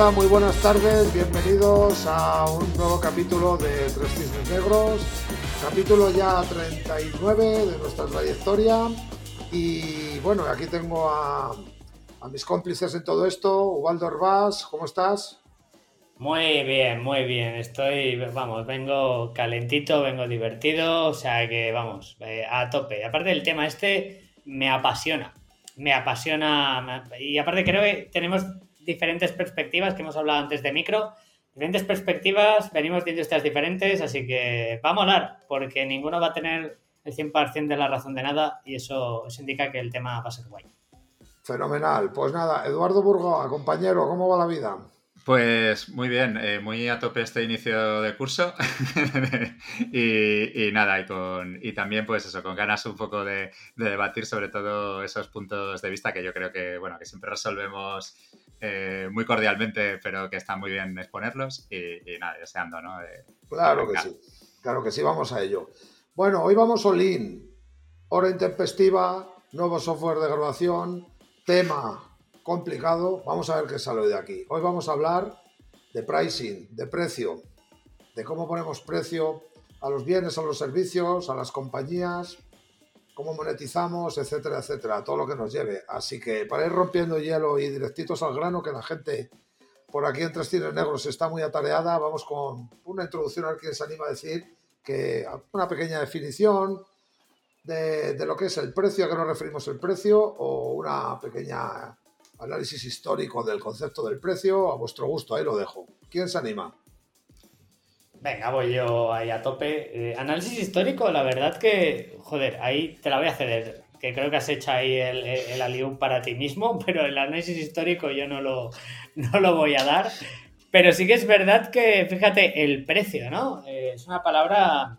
Hola, muy buenas tardes, bienvenidos a un nuevo capítulo de Tres Cisnes Negros, capítulo ya 39 de nuestra trayectoria y bueno, aquí tengo a, mis cómplices en todo esto, Ubaldo Orbás, ¿cómo estás? Muy bien, muy bien. Estoy, vamos, vengo calentito, vengo divertido, o sea que vamos, eh, a tope. Aparte del tema este, me apasiona, me apasiona. Y aparte creo que tenemos diferentes perspectivas que hemos hablado antes de micro, diferentes perspectivas, venimos de industrias diferentes, así que va a molar, porque ninguno va a tener el 100% de la razón de nada y eso, eso indica que el tema va a ser guay. Fenomenal. Pues nada, Eduardo Burgoa, compañero, ¿cómo va la vida? Pues muy bien, eh, muy a tope este inicio de curso y, nada, y, con, y también pues eso, con ganas un poco de, debatir sobre todo esos puntos de vista que yo creo que, bueno, que siempre resolvemos eh, muy cordialmente, pero que está muy bien exponerlos y, nada, deseando, ¿no? claro que sí, claro que sí, vamos a ello. Bueno, hoy vamos all-in, hora intempestiva, nuevo software de grabación, tema complicado. Vamos a ver qué sale de aquí. Hoy vamos a hablar de pricing, de precio, de cómo ponemos precio a los bienes, a los servicios, a las compañías, cómo monetizamos, etcétera, etcétera, todo lo que nos lleve. Así que para ir rompiendo hielo y directitos al grano, que la gente por aquí en Tres Negros está muy atareada, vamos con una introducción a ver se anima a decir que una pequeña definición de, de lo que es el precio, a qué nos referimos el precio, o una pequeña análisis histórico del concepto del precio, a vuestro gusto, ahí lo dejo. ¿Quién se anima? Venga, voy yo ahí a tope. Eh, análisis histórico, la verdad que, joder, ahí te la voy a ceder, que creo que has hecho ahí el, el, para ti mismo, pero el análisis histórico yo no lo, no lo voy a dar. Pero sí que es verdad que, fíjate, el precio, ¿no? Eh, es una palabra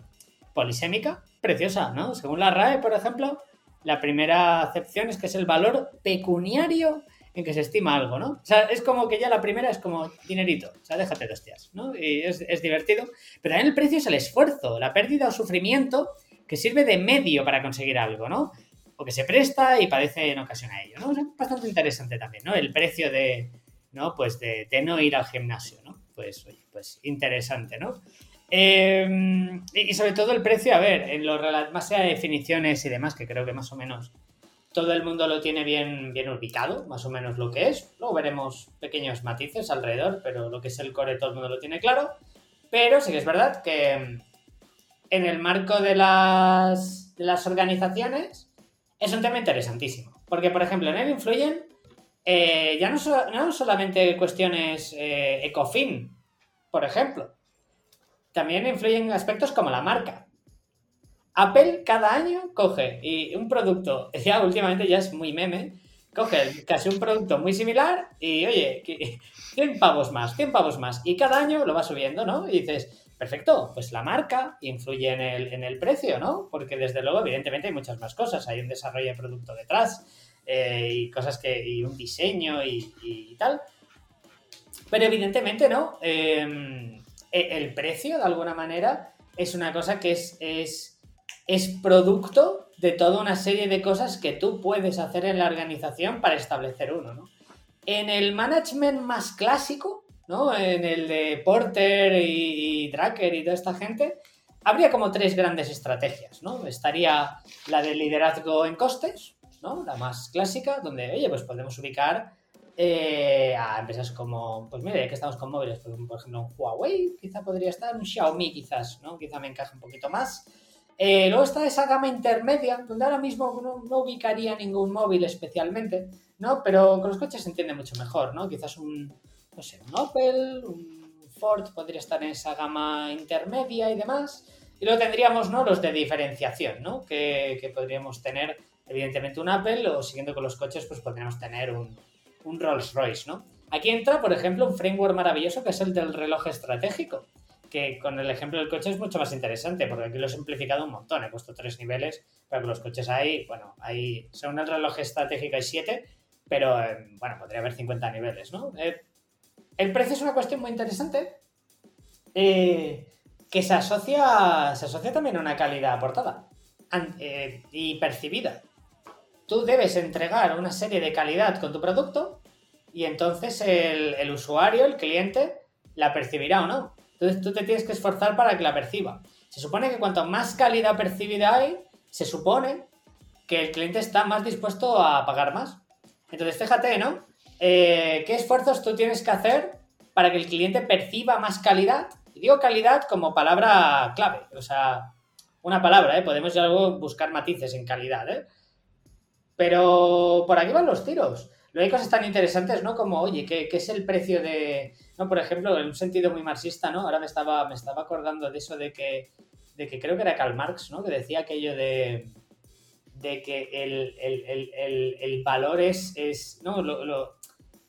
polisémica, preciosa, ¿no? Según la RAE, por ejemplo, la primera acepción es que es el valor pecuniario en que se estima algo, ¿no? O sea, es como que ya la primera es como dinerito, o sea, déjate de hostias, ¿no? Y es, divertido, pero también el precio es el esfuerzo, la pérdida o sufrimiento que sirve de medio para conseguir algo, ¿no? O que se presta y padece en ocasión a ello, ¿no? es bastante interesante también, ¿no? El precio de, ¿no? Pues de, no ir al gimnasio, ¿no? Pues, oye, pues interesante, ¿no? Em, y sobre todo el precio, a ver, en lo más allá de definiciones y demás, que creo que más o menos todo el mundo lo tiene bien, bien ubicado, más o menos lo que es. Luego veremos pequeños matices alrededor, pero lo que es el core todo el mundo lo tiene claro. Pero sí que es verdad que en el marco de las, de las organizaciones es un tema interesantísimo. Porque, por ejemplo, en él influyen eh, ya no, no, solamente cuestiones eh, ECOFIN, por ejemplo. También influyen aspectos como la marca. Apple cada año coge y un producto, ya últimamente ya es muy meme, coge casi un producto muy similar y oye, 100 pavos más, 100 pavos más. Y cada año lo va subiendo, ¿no? Y dices, perfecto, pues la marca influye en el, en el precio, ¿no? Porque desde luego, evidentemente, hay muchas más cosas. Hay un desarrollo de producto detrás eh, y cosas que, y un diseño y, tal. Pero evidentemente, ¿no? Em, e, el precio, de alguna manera, es una cosa que es, es es producto de toda una serie de cosas que tú puedes hacer en la organización para establecer uno, ¿no? En el management más clásico, ¿no? En el de Porter y, y Drucker y toda esta gente, habría como tres grandes estrategias, ¿no? Estaría la de liderazgo en costes, ¿no? La más clásica, donde, oye, pues podemos ubicar eh, a empresas como, pues mire, que estamos con móviles, por, ejemplo, un Huawei, quizá podría estar, un Xiaomi quizás, ¿no? Quizá me encaje un poquito más. Eh, luego está esa gama intermedia, donde ahora mismo no, ubicaría ningún móvil especialmente, ¿no? Pero con los coches se entiende mucho mejor, ¿no? Quizás un, no sé, un Opel, un Ford podría estar en esa gama intermedia y demás. Y luego tendríamos, ¿no? Los de diferenciación, ¿no? Que, podríamos tener, evidentemente, un Apple o siguiendo con los coches, pues podríamos tener un, un Rolls Royce, ¿no? Aquí entra, por ejemplo, un framework maravilloso que es el del reloj estratégico que con el ejemplo del coche es mucho más interesante, porque aquí lo he simplificado un montón. He puesto tres niveles, pero que los coches hay, bueno, hay, según el reloj estratégico hay siete, pero eh, bueno, podría haber 50 niveles, ¿no? Eh, el precio es una cuestión muy interesante eh, que se asocia, se asocia también a una calidad aportada y percibida. Tú debes entregar una serie de calidad con tu producto y entonces el, usuario, el cliente, la percibirá o no. Entonces tú te tienes que esforzar para que la perciba. Se supone que cuanto más calidad percibida hay, se supone que el cliente está más dispuesto a pagar más. Entonces fíjate, ¿no? Eh, ¿Qué esfuerzos tú tienes que hacer para que el cliente perciba más calidad? Y digo calidad como palabra clave, o sea, una palabra, ¿eh? Podemos luego buscar matices en calidad, ¿eh? Pero por aquí van los tiros. Luego hay cosas tan interesantes, ¿no? Como, oye, ¿qué, es el precio de...? No, por ejemplo, en un sentido muy marxista, ¿no? Ahora me estaba, me estaba acordando de eso de que, de que creo que era Karl Marx, ¿no? Que decía aquello de, de que el, valor es... es ¿no?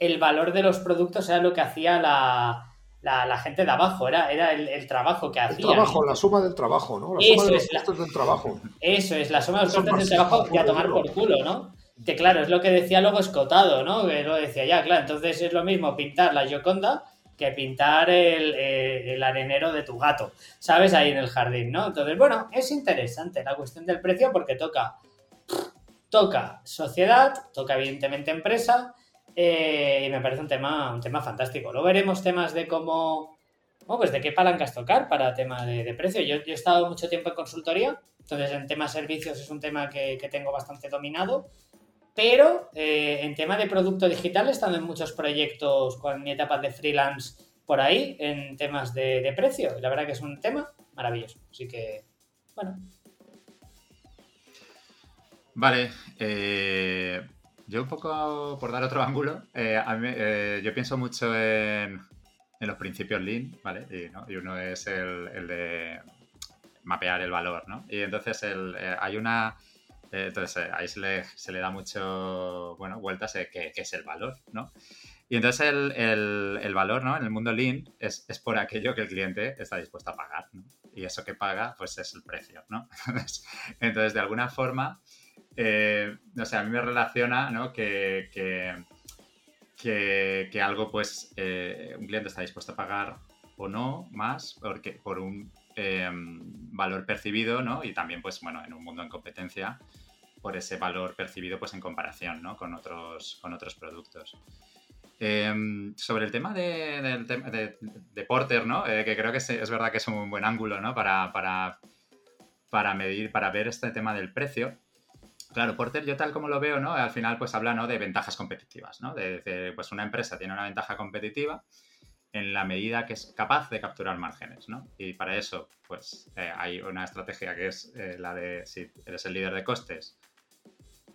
el valor de los productos era lo que hacía la, gente de abajo, era, era el, trabajo que hacía. El trabajo, la suma del trabajo, ¿no? La suma de los costes del trabajo. Eso es, la suma de los costes del trabajo y a tomar por culo, ¿no? Que claro, es lo que decía luego Escotado, ¿no? Que lo decía ya, claro, entonces es lo mismo pintar la Gioconda que pintar el, eh, arenero de tu gato, ¿sabes? Ahí en el jardín, ¿no? Entonces, bueno, es interesante la cuestión del precio porque toca, toca sociedad, toca evidentemente empresa, eh, y me parece un tema, un tema fantástico. Luego veremos temas de cómo, pues de qué palancas tocar para tema de, precio. Yo, he estado mucho tiempo en consultoría, entonces en tema servicios es un tema que, tengo bastante dominado. Pero eh, en tema de producto digital he en muchos proyectos con mi etapa de freelance por ahí en temas de, precio. Y la verdad que es un tema maravilloso. Así que, bueno. Vale. Eh, yo un poco, por dar otro ángulo, eh, yo pienso mucho en, los principios Lean, ¿vale? Y, uno es el, de mapear el valor, ¿no? Y entonces hay una... entonces ahí se le, da mucho, bueno, vueltas de qué, es el valor, ¿no? Y entonces el, valor, ¿no? En el mundo Lean es, es, por aquello que el cliente está dispuesto a pagar, ¿no? Y eso que paga, pues es el precio, ¿no? entonces de alguna forma eh, no sé, a mí me relaciona ¿no? que, que, que, algo, pues, eh, un cliente está dispuesto a pagar o no más porque, por un em, valor percibido, ¿no? Y también, pues, bueno, en un mundo en competencia, por ese valor percibido, pues, en comparación, ¿no? Con otros, con otros productos. Em, sobre el tema de, de, Porter, ¿no? Eh, que creo que es, es, verdad que es un buen ángulo, ¿no? Para, para, para medir, para ver este tema del precio. Claro, Porter, yo tal como lo veo, ¿no? Al final, pues habla, ¿no? De ventajas competitivas, ¿no? De, pues una empresa tiene una ventaja competitiva en la medida que es capaz de capturar márgenes, ¿no? Y para eso, pues eh, hay una estrategia que es eh, la de si eres el líder de costes,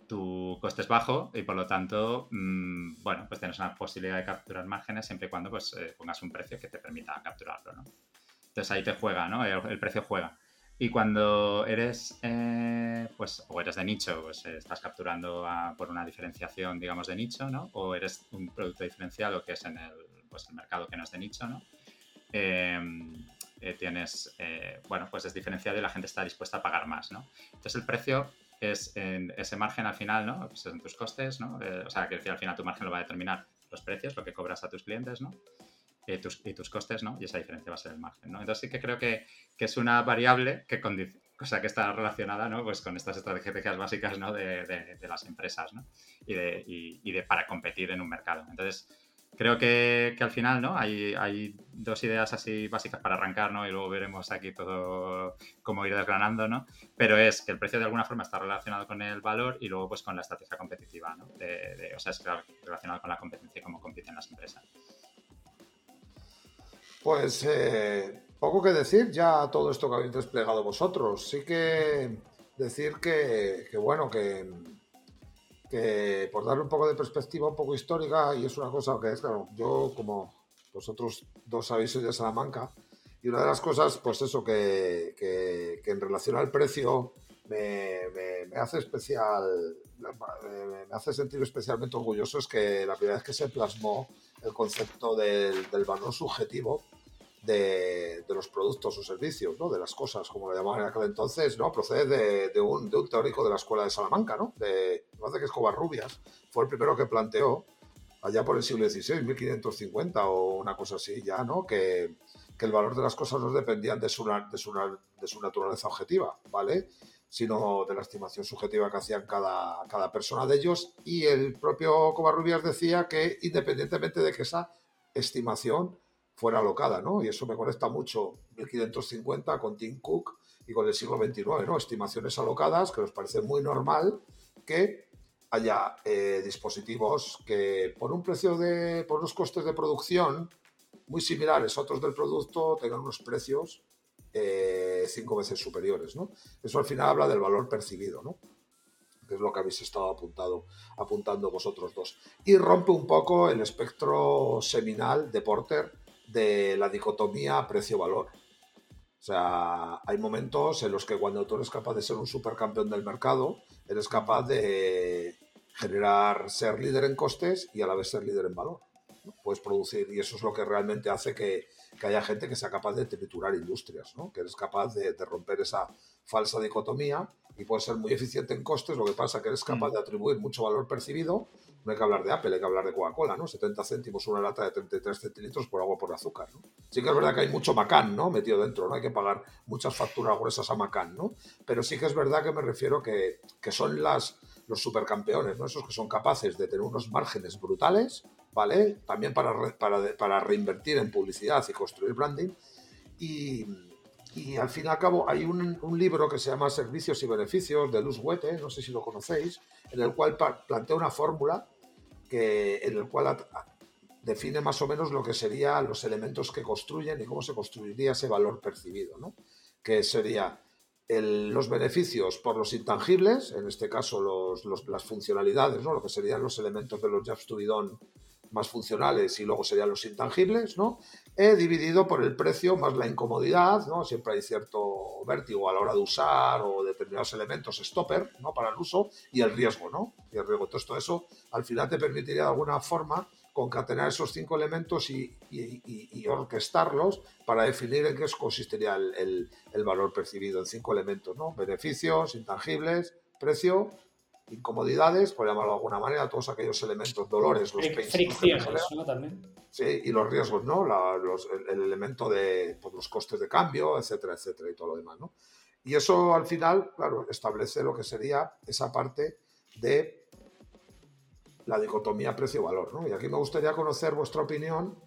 tu coste es bajo y por lo tanto, mm, bueno, pues tienes una posibilidad de capturar márgenes siempre y cuando pues eh, pongas un precio que te permita capturarlo, ¿no? Entonces ahí te juega, ¿no? el precio juega. Y cuando eres, eh, pues, o eres de nicho, pues eh, estás capturando por una diferenciación, digamos, de nicho, ¿no? O eres un producto diferenciado que es en el, pues, el mercado que no es de nicho, ¿no? Em, tienes, bueno, pues es diferenciado y la gente está dispuesta a pagar más, ¿no? Entonces el precio es en ese margen al final, ¿no? Pues en tus costes, ¿no? o sea, que al final tu margen lo va a determinar los precios, lo que cobras a tus clientes, ¿no? y tus, y tus costes, ¿no? Y esa diferencia va a ser el margen, ¿no? Entonces sí que creo que, que es una variable que, o sea, que está relacionada, ¿no? Pues con estas estrategias básicas, ¿no? De, de, las empresas, ¿no? Y, de, y, de, para competir en un mercado. Entonces, creo que, que, al final, ¿no? Hay, hay dos ideas así básicas para arrancar, ¿no? Y luego veremos aquí todo cómo ir desgranando, ¿no? Pero es que el precio de alguna forma está relacionado con el valor y luego pues con la estrategia competitiva, ¿no? o sea, es relacionado con la competencia y cómo compiten las empresas. Pues eh, poco que decir ya todo esto que habéis desplegado vosotros. Sí que decir que, bueno, que, que, por darle un poco de perspectiva un poco histórica, y es una cosa que es, claro, yo como vosotros dos sabéis soy de Salamanca, y una de las cosas, pues eso, que, que, en relación al precio me, me, hace especial, me, hace sentir especialmente orgulloso es que la primera vez que se plasmó el concepto del, del valor subjetivo, de, los productos o servicios, ¿no? de las cosas, como lo llamaban en aquel entonces, ¿no? procede de, un, de teórico de la escuela de Salamanca, ¿no? de, me parece que es Covarrubias, fue el primero que planteó, allá por el siglo XVI, 1550 o una cosa así ya, ¿no? que, que el valor de las cosas no dependían de su, de su, de su naturaleza objetiva, ¿vale? sino de la estimación subjetiva que hacían cada, cada persona de ellos. Y el propio Covarrubias decía que independientemente de que esa estimación fuera alocada, ¿no? Y eso me conecta mucho 1550 con Tim Cook y con el siglo XXIX, ¿no? Estimaciones alocadas, que nos parece muy normal que haya eh, dispositivos que por un precio de, por unos costes de producción muy similares a otros del producto, tengan unos precios eh, cinco veces superiores, ¿no? Eso al final habla del valor percibido, ¿no? que es lo que habéis estado apuntado, apuntando vosotros dos. Y rompe un poco el espectro seminal de Porter de la dicotomía precio-valor. O sea, hay momentos en los que cuando tú eres capaz de ser un supercampeón del mercado, eres capaz de generar, ser líder en costes y a la vez ser líder en valor. Puedes producir, y eso es lo que realmente hace que, que haya gente que sea capaz de triturar industrias, ¿no? que eres capaz de, de, romper esa falsa dicotomía y puedes ser muy eficiente en costes, lo que pasa es que eres capaz mm. de atribuir mucho valor percibido. No hay que hablar de Apple, hay que hablar de Coca-Cola, ¿no? 70 céntimos una lata de 33 centilitros por agua por azúcar, ¿no? Sí que es verdad que hay mucho Macán, ¿no? Metido dentro, ¿no? Hay que pagar muchas facturas gruesas a Macán, ¿no? Pero sí que es verdad que me refiero que, que son las, los supercampeones, ¿no? Esos que son capaces de tener unos márgenes brutales, ¿vale? También para, para, para reinvertir en publicidad y construir branding. Y, y al fin y al cabo hay un, un, libro que se llama Servicios y Beneficios de Luz Wete, no sé si lo conocéis, en el cual plantea una fórmula que, en el cual define más o menos lo que serían los elementos que construyen y cómo se construiría ese valor percibido, ¿no? que sería los beneficios por los intangibles, en este caso los, las funcionalidades, ¿no? lo que serían los elementos de los jobs to be done más funcionales y luego serían los intangibles, ¿no? He dividido por el precio más la incomodidad, ¿no? Siempre hay cierto vértigo a la hora de usar o determinados elementos stopper, ¿no? Para el uso y el riesgo, ¿no? Y el riesgo. Entonces todo eso al final te permitiría de alguna forma concatenar esos cinco elementos y, y, y, y orquestarlos para definir en qué consistiría el, el, el valor percibido en cinco elementos, ¿no? Beneficios, intangibles, precio incomodidades, por llamarlo de alguna manera, todos aquellos elementos, dolores, los fricciones, ¿no? También. Sí, y los riesgos, ¿no? La, los, el, el, elemento de pues, los costes de cambio, etcétera, etcétera, y todo lo demás, ¿no? Y eso al final, claro, establece lo que sería esa parte de la dicotomía precio-valor, ¿no? Y aquí me gustaría conocer vuestra opinión.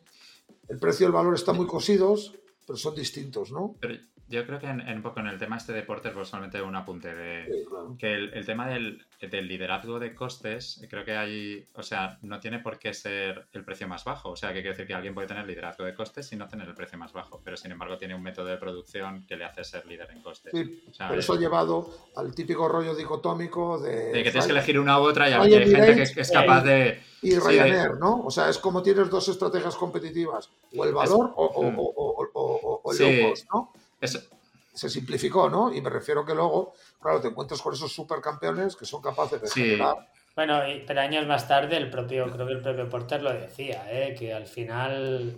El precio y el valor están muy cosidos, pero son distintos, ¿no? Pero yo creo que en, en, el tema este de Porter, pues solamente un apunte de sí, claro. que el, el tema del, del, liderazgo de costes, creo que hay, o sea, no tiene por qué ser el precio más bajo. O sea, que quiere decir que alguien puede tener liderazgo de costes y no tener el precio más bajo, pero sin embargo tiene un método de producción que le hace ser líder en costes. Sí, o sea, pero eso ha llevado al típico rollo dicotómico de... De que tienes que elegir una u otra y hay, gente que, que, es capaz de... Y Ryanair. ¿no? O sea, es como tienes dos estrategias competitivas, o el valor es... o, o, mm. o, o, el low cost, ¿no? Eso, se simplificó, ¿no? Y me refiero que luego, claro, te encuentras con esos supercampeones que son capaces de sí. generar. Bueno, pero años más tarde el propio, creo que el propio Porter lo decía, ¿eh? que al final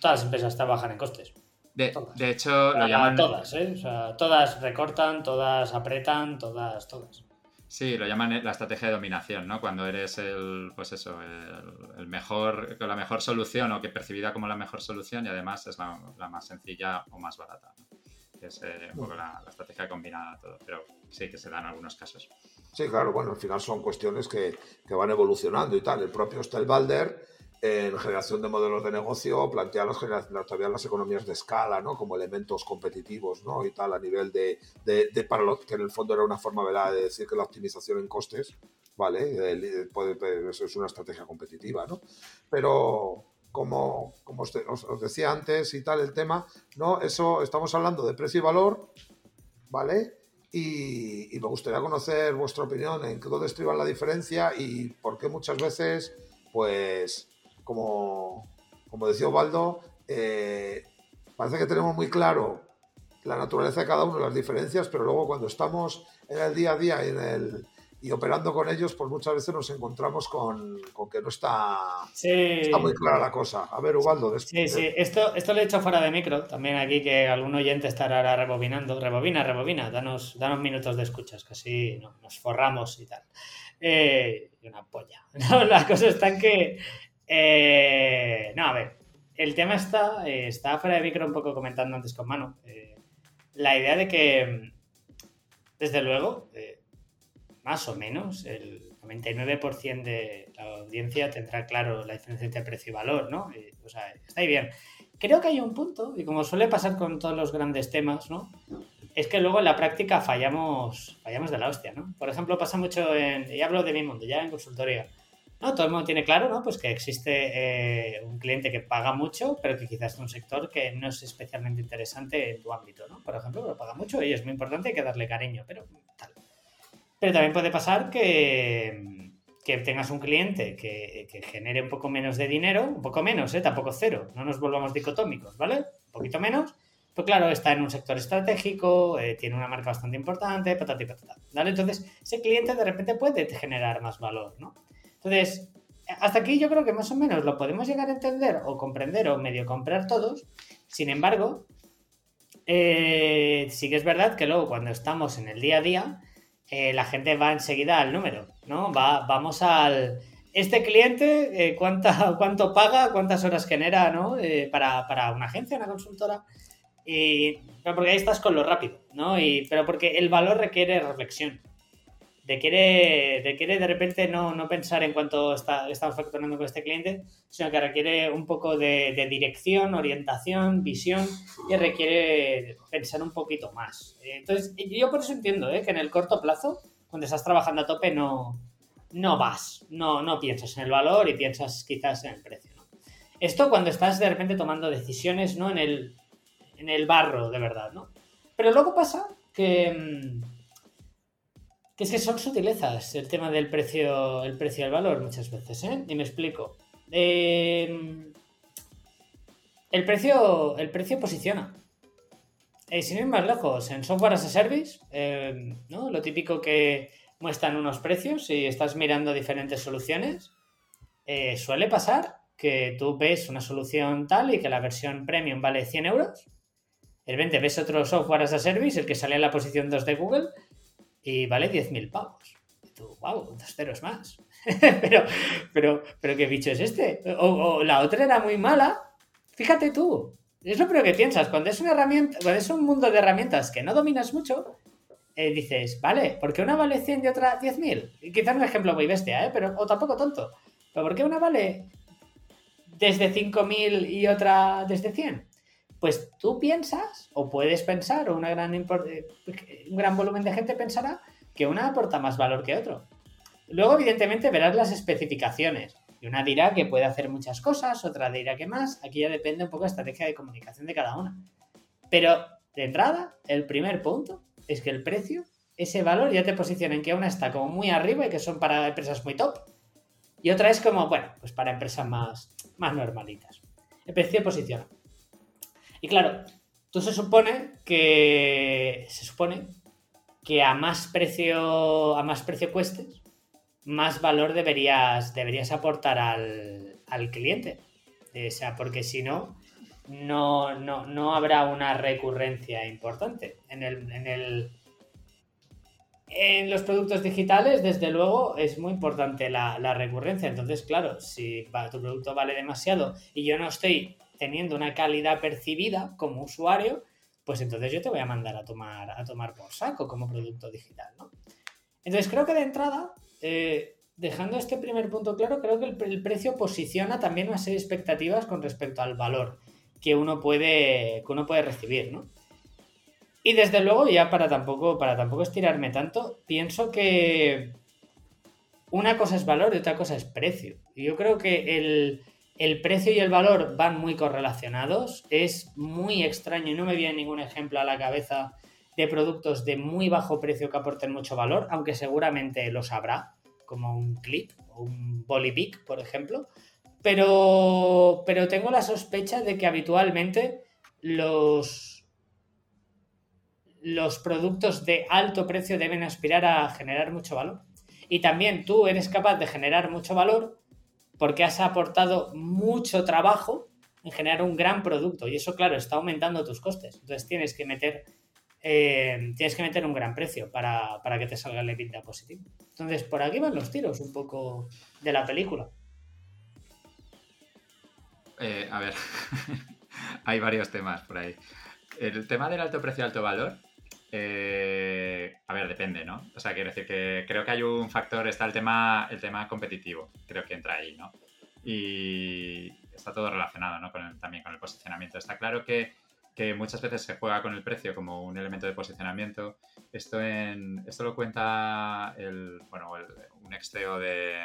todas las empresas trabajan en costes. De, de hecho, lo llaman... Todas, ¿eh? O sea, todas recortan, todas apretan, todas, todas. Sí, lo llaman la estrategia de dominación, ¿no? Cuando eres el, pues eso, el, el mejor, la mejor solución o que percibida como la mejor solución y además es la, la más sencilla o más barata. ¿no? Es eh, un poco la, la, estrategia combinada todo, pero sí que se dan algunos casos. Sí, claro, bueno, al final son cuestiones que, que van evolucionando y tal. El propio Stelbalder, en generación de modelos de negocio, plantea las, todavía las economías de escala, ¿no? Como elementos competitivos, ¿no? Y tal, a nivel de, de, de para lo que en el fondo era una forma ¿verdad? de decir que la optimización en costes, ¿vale? Puede, puede, eso es una estrategia competitiva, ¿no? Pero, como, como os, os, decía antes y tal el tema, ¿no? Eso estamos hablando de precio y valor, ¿vale? Y, y, me gustaría conocer vuestra opinión en dónde estriba la diferencia y por qué muchas veces, pues, como, como decía Ovaldo, eh, parece que tenemos muy claro la naturaleza de cada uno, las diferencias, pero luego cuando estamos en el día a día y en el, y operando con ellos, pues muchas veces nos encontramos con, con que no está, sí. está, muy clara la cosa. A ver, Ubaldo. Después, sí, sí, esto, esto lo he hecho fuera de micro, también aquí que algún oyente estará rebobinando. Rebobina, rebobina, danos, danos minutos de escuchas, que así no, nos forramos y tal. Eh, y una polla. No, la cosa está en que... Eh, no, a ver, el tema está, eh, está fuera de micro un poco comentando antes con Mano. Eh, la idea de que desde luego, eh, más o menos, el 99% de la audiencia tendrá claro la diferencia entre precio y valor, ¿no? o sea, está ahí bien. Creo que hay un punto, y como suele pasar con todos los grandes temas, ¿no? Es que luego en la práctica fallamos, fallamos de la hostia, ¿no? Por ejemplo, pasa mucho en, y hablo de mi mundo, ya en consultoría, ¿no? Todo el mundo tiene claro, ¿no? Pues que existe eh, un cliente que paga mucho, pero que quizás es un sector que no es especialmente interesante en tu ámbito, ¿no? Por ejemplo, pero paga mucho y es muy importante, hay que darle cariño, pero tal. Pero también puede pasar que, que tengas un cliente que, que, genere un poco menos de dinero, un poco menos, ¿eh? Tampoco cero, no nos volvamos dicotómicos, ¿vale? Un poquito menos, pues claro, está en un sector estratégico, eh, tiene una marca bastante importante, patata y patata, ¿vale? Entonces, ese cliente de repente puede generar más valor, ¿no? Entonces, hasta aquí yo creo que más o menos lo podemos llegar a entender o comprender o medio comprar todos. Sin embargo, eh, sí que es verdad que luego cuando estamos en el día a día, eh, la gente va enseguida al número, ¿no? Va, vamos al... Este cliente, eh, ¿cuánta, ¿cuánto paga? ¿Cuántas horas genera, ¿no? para, para, una agencia, una consultora. Y, pero porque ahí estás con lo rápido, ¿no? Y, pero porque el valor requiere reflexión de quiere, de quiere de repente no, no pensar en cuánto está, estamos facturando con este cliente, sino que requiere un poco de, dirección, orientación, visión y requiere pensar un poquito más. Entonces, yo por eso entiendo ¿eh? que en el corto plazo, cuando estás trabajando a tope, no, no vas, no, no piensas en el valor y piensas quizás en el precio. Esto cuando estás de repente tomando decisiones ¿no? en, el, en el barro de verdad. ¿no? Pero luego pasa que mm, es que son sutilezas el tema del precio, el precio del valor muchas veces, ¿eh? Y me explico. Em, el, precio, el precio posiciona. Eh, sin ir más lejos, en software as a service, em, ¿no? Lo típico que muestran unos precios y estás mirando diferentes soluciones, eh, suele pasar que tú ves una solución tal y que la versión premium vale 100 euros. De repente ves otro software as a service, el que sale en la posición 2 de Google, y vale 10.000 pavos. Y tú, wow, dos ceros más. pero, pero, pero, ¿qué bicho es este? O, la otra era muy mala. Fíjate tú. Es lo primero que piensas. Cuando es una herramienta, cuando es un mundo de herramientas que no dominas mucho, eh, dices, vale, ¿por qué una vale 100 y otra 10.000? Y quizás un ejemplo muy bestia, ¿eh? Pero, o tampoco tonto. ¿Pero por qué una vale desde 5.000 y otra desde 100? Pues tú piensas, o puedes pensar, o eh, un gran volumen de gente pensará que una aporta más valor que otro. Luego, evidentemente, verás las especificaciones. Y una dirá que puede hacer muchas cosas, otra dirá que más. Aquí ya depende un poco de la estrategia de comunicación de cada una. Pero, de entrada, el primer punto es que el precio, ese valor, ya te posiciona en que una está como muy arriba y que son para empresas muy top. Y otra es como, bueno, pues para empresas más, más normalitas. El precio posiciona. Y claro, tú se supone que. Se supone que a más precio. A más precio cuestes, más valor deberías, deberías aportar al, al cliente. O sea, porque si no, no, no, habrá una recurrencia importante. En el, en el. En los productos digitales, desde luego, es muy importante la, la recurrencia. Entonces, claro, si tu producto vale demasiado y yo no estoy teniendo una calidad percibida como usuario, pues entonces yo te voy a mandar a tomar, a tomar por saco como producto digital, ¿no? Entonces creo que de entrada, eh, dejando este primer punto claro, creo que el, precio posiciona también una serie de expectativas con respecto al valor que uno puede, que uno puede recibir, ¿no? Y desde luego, ya para tampoco, para tampoco estirarme tanto, pienso que una cosa es valor y otra cosa es precio. Yo creo que el, el precio y el valor van muy correlacionados. Es muy extraño y no me viene ningún ejemplo a la cabeza de productos de muy bajo precio que aporten mucho valor, aunque seguramente los habrá, como un clip o un Bolivic, por ejemplo. Pero, pero tengo la sospecha de que habitualmente los, los productos de alto precio deben aspirar a generar mucho valor. Y también tú eres capaz de generar mucho valor porque has aportado mucho trabajo en generar un gran producto y eso, claro, está aumentando tus costes. Entonces tienes que meter, eh, tienes que meter un gran precio para, que te salga el EBITDA positivo. Entonces, por aquí van los tiros un poco de la película. Eh, a ver, hay varios temas por ahí. El tema del alto precio, alto valor, Eh, a ver, depende, ¿no? O sea, quiero decir que creo que hay un factor, está el tema, el tema competitivo, creo que entra ahí, ¿no? Y está todo relacionado, ¿no? Con también con el posicionamiento. Está claro que, que, muchas veces se juega con el precio como un elemento de posicionamiento. Esto, en, esto lo cuenta el, bueno, un ex CEO de,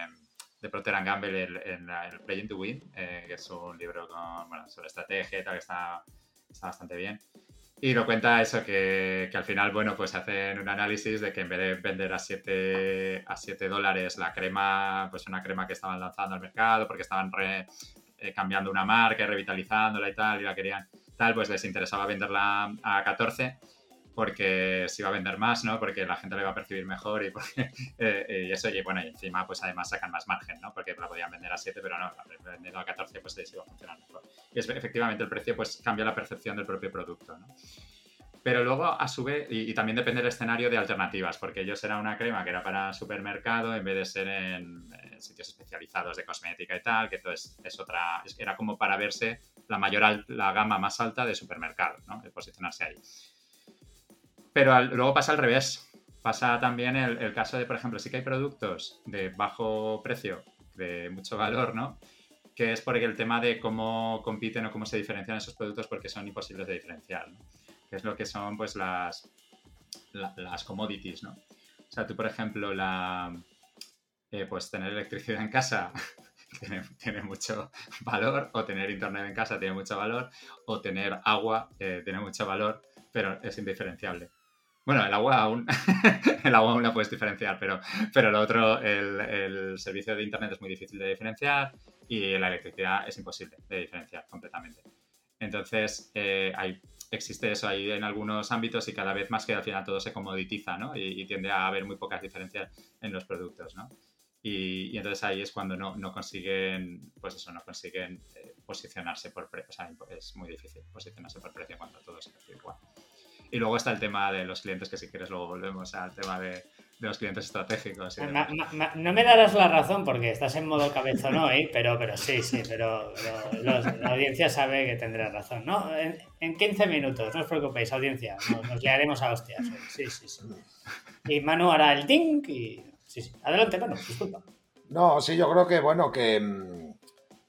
de Procter Gamble en, el Playing to Win, eh, que es un libro con, bueno, sobre estrategia y tal, que está, está bastante bien. Y lo cuenta eso, que, que, al final, bueno, pues hacen un análisis de que en vez de vender a 7, a 7 dólares la crema, pues una crema que estaban lanzando al mercado porque estaban eh, cambiando una marca, revitalizándola y tal, y la querían tal, pues les interesaba venderla a 14 porque se iba a vender más, ¿no? Porque la gente la iba a percibir mejor y, porque, eh, y eso, y bueno, y encima pues además sacan más margen, ¿no? Porque la podían vender a 7, pero no, vendiendo a 14 pues les iba a funcionar mejor. Y es, efectivamente el precio pues cambia la percepción del propio producto, ¿no? Pero luego, a su vez, y, también depende del escenario de alternativas, porque ellos era una crema que era para supermercado en vez de ser en, sitios especializados de cosmética y tal, que entonces es otra, era como para verse la mayor, la gama más alta de supermercado, ¿no? De posicionarse ahí. Pero luego pasa al revés. Pasa también el, caso de, por ejemplo, sí que hay productos de bajo precio, de mucho valor, ¿no? Que es porque el tema de cómo compiten o cómo se diferencian esos productos porque son imposibles de diferenciar. Que es lo que son, pues, las, las commodities, ¿no? O sea, tú, por ejemplo, la, eh, pues tener electricidad en casa tiene, tiene, mucho valor, o tener internet en casa tiene mucho valor, o tener agua eh, tiene mucho valor, pero es indiferenciable. Bueno, el agua aún, el agua aún la puedes diferenciar, pero, pero lo otro, el, servicio de Internet es muy difícil de diferenciar y la electricidad es imposible de diferenciar completamente. Entonces, eh, hay, existe eso ahí en algunos ámbitos y cada vez más que al final todo se comoditiza, ¿no? Y, tiende a haber muy pocas diferencias en los productos, ¿no? Y, entonces ahí es cuando no, no, consiguen, pues eso, no consiguen eh, posicionarse por precio. O sea, es muy difícil posicionarse por precio cuando todo se hace igual. Y luego está el tema de los clientes, que si quieres luego volvemos al tema de, los clientes estratégicos. no me darás la razón porque estás en modo cabezón hoy, pero, pero sí, sí, pero, la audiencia sabe que tendrá razón. ¿no? En, 15 minutos, no os preocupéis, audiencia, nos, liaremos a hostias. Sí, sí, sí. Y Manu hará el ding y... Sí, sí. Adelante, Manu, disculpa. No, sí, yo creo que, bueno, que,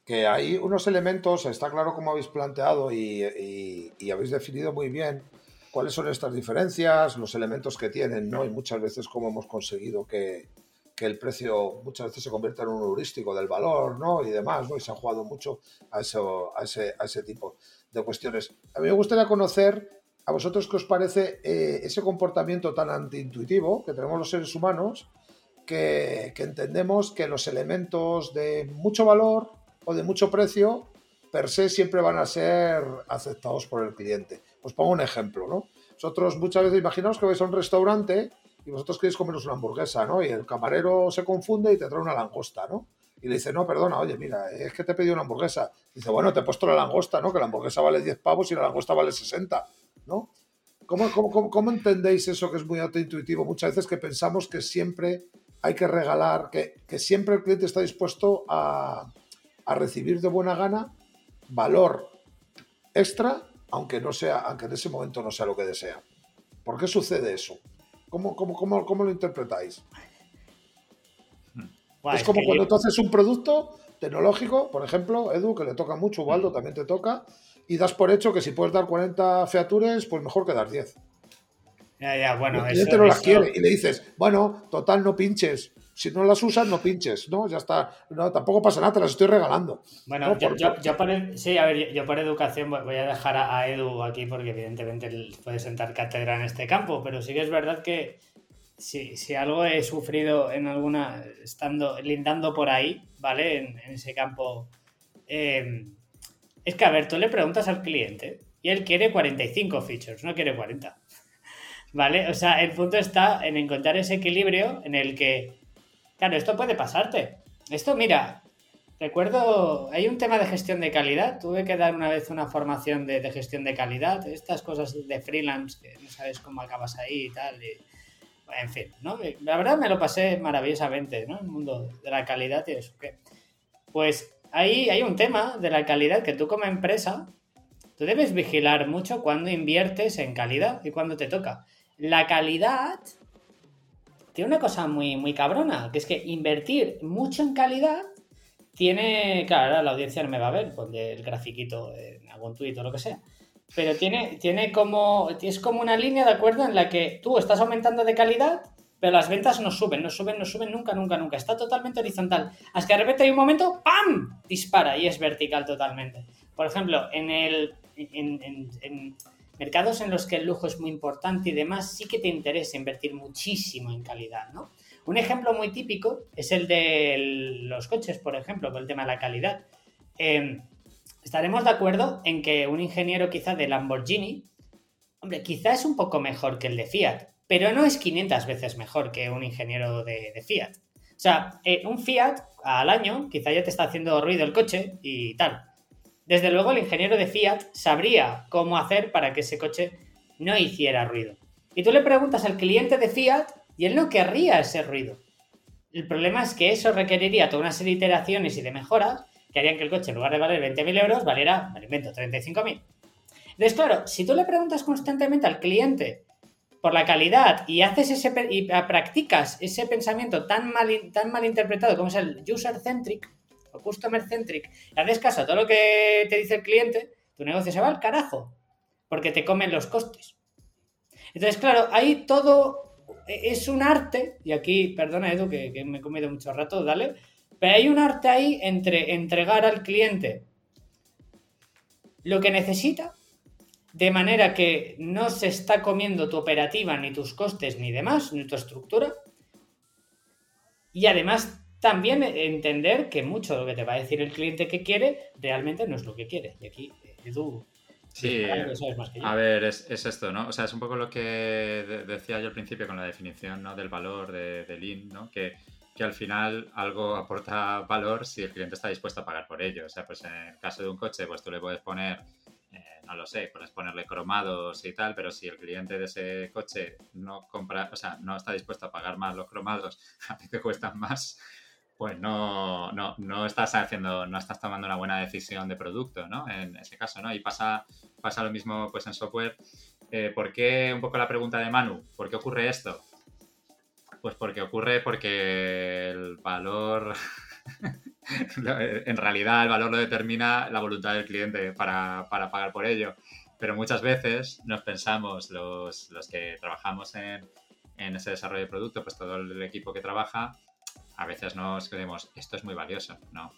que hay unos elementos, está claro como habéis planteado y, y habéis definido muy bien cuáles son estas diferencias, los elementos que tienen, ¿no? Y muchas veces cómo hemos conseguido que, el precio muchas veces se convierta en un heurístico del valor, ¿no? Y demás, ¿no? Y se ha jugado mucho a, eso, a, ese, tipo de cuestiones. A mí me gustaría conocer a vosotros qué os parece eh, ese comportamiento tan antiintuitivo que tenemos los seres humanos, que entendemos que los elementos de mucho valor o de mucho precio per se siempre van a ser aceptados por el cliente. Os pongo un ejemplo, ¿no? Vosotros muchas veces imaginaos que vais a un restaurante y vosotros queréis comeros una hamburguesa, ¿no? Y el camarero se confunde y te trae una langosta, ¿no? Y le dice, no, perdona, oye, mira, es que te he pedido una hamburguesa. Dice, bueno, te he puesto la langosta, ¿no? Que la hamburguesa vale 10 pavos y la langosta vale 60, ¿no? ¿Cómo, cómo, cómo, entendéis eso que es muy autointuitivo? Muchas veces que pensamos que siempre hay que regalar, que, que siempre el cliente está dispuesto a, a recibir de buena gana valor extra, aunque, no sea, aunque en ese momento no sea lo que desea. ¿Por qué sucede eso? ¿Cómo, cómo, cómo, cómo lo interpretáis? es como cuando tú haces un producto tecnológico, por ejemplo, Edu, que le toca mucho, Waldo también te toca, y das por hecho que si puedes dar 40 features, pues mejor que dar 10. Ya, ya, bueno, el cliente no las quiere y le dices, bueno, total, no pinches, si no las usas, no pinches, ¿no? Ya está, no, tampoco pasa nada, te las estoy regalando. Bueno, yo, por, sí, a ver, yo por educación voy a dejar a, Edu aquí porque evidentemente él puede sentar cátedra en este campo, pero sí que es verdad que si, si algo he sufrido en alguna, estando, lindando por ahí, ¿vale? En, ese campo, eh, es que, a ver, tú le preguntas al cliente y él quiere 45 features, no quiere 40. ¿Vale? O sea, el punto está en encontrar ese equilibrio en el que Claro, esto puede pasarte. Esto, mira, recuerdo, hay un tema de gestión de calidad. Tuve que dar una vez una formación de, gestión de calidad, estas cosas de freelance que no sabes cómo acabas ahí y tal. en fin, ¿no? La verdad me lo pasé maravillosamente, ¿no? El mundo de la calidad y eso. Pues ahí hay un tema de la calidad que tú como empresa, tú debes vigilar mucho cuando inviertes en calidad y cuando te toca. la calidad tiene una cosa muy, muy cabrona, que es que invertir mucho en calidad tiene, claro, la audiencia no me va a ver, pondré el grafiquito en algún tuit o lo que sea, pero tiene, tiene como, es como una línea de acuerdo en la que tú estás aumentando de calidad, pero las ventas no suben, no suben, no suben nunca, nunca, nunca. Está totalmente horizontal. Hasta que de repente hay un momento, ¡pam! Dispara y es vertical totalmente. Por ejemplo, en el. Mercados en los que el lujo es muy importante y demás, sí que te interesa invertir muchísimo en calidad, ¿no? Un ejemplo muy típico es el de los coches, por ejemplo, con el tema de la calidad. Em, estaremos de acuerdo en que un ingeniero quizá de Lamborghini, hombre, quizá es un poco mejor que el de Fiat, pero no es 500 veces mejor que un ingeniero de, Fiat. O sea, eh, un Fiat al año quizá ya te está haciendo ruido el coche y tal. Desde luego el ingeniero de Fiat sabría cómo hacer para que ese coche no hiciera ruido. Y tú le preguntas al cliente de Fiat y él no querría ese ruido. El problema es que eso requeriría toda una serie de iteraciones y de mejoras que harían que el coche en lugar de valer 20.000 euros valiera, me invento, 35.000. Entonces, claro, si tú le preguntas constantemente al cliente por la calidad y haces ese y practicas ese pensamiento tan mal, tan mal interpretado como es el user-centric o customer-centric, y haces caso a todo lo que te dice el cliente, tu negocio se va al carajo, porque te comen los costes. Entonces, claro, ahí todo es un arte, y aquí, perdona Edu, que me he comido mucho rato, dale, pero hay un arte ahí entre entregar al cliente lo que necesita de manera que no se está comiendo tu operativa, ni tus costes, ni demás, ni tu estructura. Y además también entender que mucho de lo que te va a decir el cliente que quiere realmente no es lo que quiere. Y aquí, Edu, Sí, a ver, es, esto, ¿no? O sea, es un poco lo que decía yo al principio con la definición ¿no? del valor de, de Lean, ¿no? Que, que, al final algo aporta valor si el cliente está dispuesto a pagar por ello. O sea, pues en el caso de un coche, pues tú le puedes poner no lo sé, puedes ponerle cromados y tal, pero si el cliente de ese coche no compra, o sea, no está dispuesto a pagar más los cromados, a ti te cuestan más, pues no, no, no estás haciendo, no estás tomando una buena decisión de producto, ¿no? En ese caso, ¿no? Y pasa, pasa lo mismo pues en software. Eh, ¿Por qué, un poco la pregunta de Manu, ¿por qué ocurre esto? Pues porque ocurre porque el valor en realidad el valor lo determina la voluntad del cliente para, pagar por ello. Pero muchas veces nos pensamos, los, que trabajamos en, ese desarrollo de producto, pues todo el equipo que trabaja, a veces nos creemos, esto es muy valioso. No,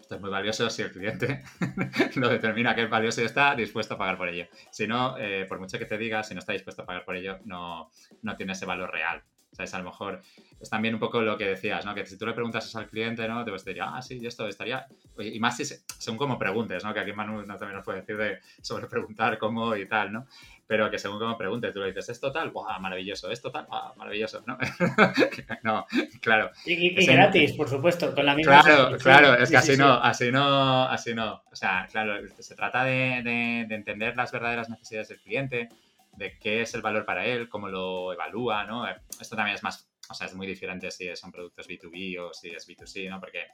esto es muy valioso si el cliente lo determina que es valioso y está dispuesto a pagar por ello. Si no, eh, por mucho que te diga, si no está dispuesto a pagar por ello, no, no tiene ese valor real. ¿Sabes? A lo mejor es también un poco lo que decías, ¿no? Que si tú le preguntas eso al cliente, ¿no? Te diría, ah, sí, esto estaría... Y más si, según como preguntes, ¿no? Que aquí Manu no, también nos puede decir de, sobre preguntar cómo y tal, ¿no? Pero que según como preguntes, tú le dices, ¿esto tal? ¡Wow, maravilloso! ¿Esto tal? ¡Wow, maravilloso! ¿No? no, claro. Y, gratis, por supuesto, con la misma... Claro, claro, es que así no, así no, así no. O sea, claro, se trata de, de entender las verdaderas necesidades del cliente, de qué es el valor para él, cómo lo evalúa, ¿no? Esto también es más, o sea, es muy diferente si son productos B2B o si es B2C, ¿no? Porque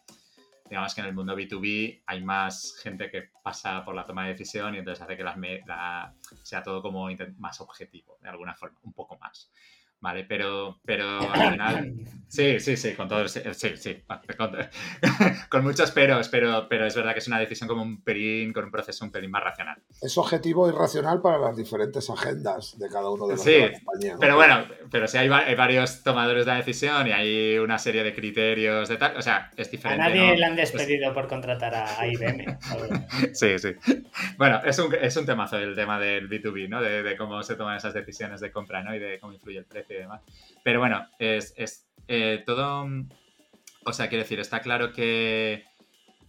digamos que en el mundo B2B hay más gente que pasa por la toma de decisión y entonces hace que la, sea todo como más objetivo, de alguna forma, un poco más. ¿Vale? Pero, pero al final, sí, sí, sí, con todo, sí, sí, con, muchos peros, pero, pero es verdad que es una decisión como un pelín, con un proceso un pelín más racional. Es objetivo y racional para las diferentes agendas de cada uno de los sí, compañías. Pero bueno, pero si hay, varios tomadores de la decisión y hay una serie de criterios de tal, o sea, es diferente. A nadie le han despedido por contratar a IBM. sí, sí. Bueno, es un, es un temazo el tema del B2B, ¿no? De, de cómo se toman esas decisiones de compra, ¿no? Y de cómo influye el precio demás. Pero bueno, es, eh, todo. O sea, quiero decir, está claro que,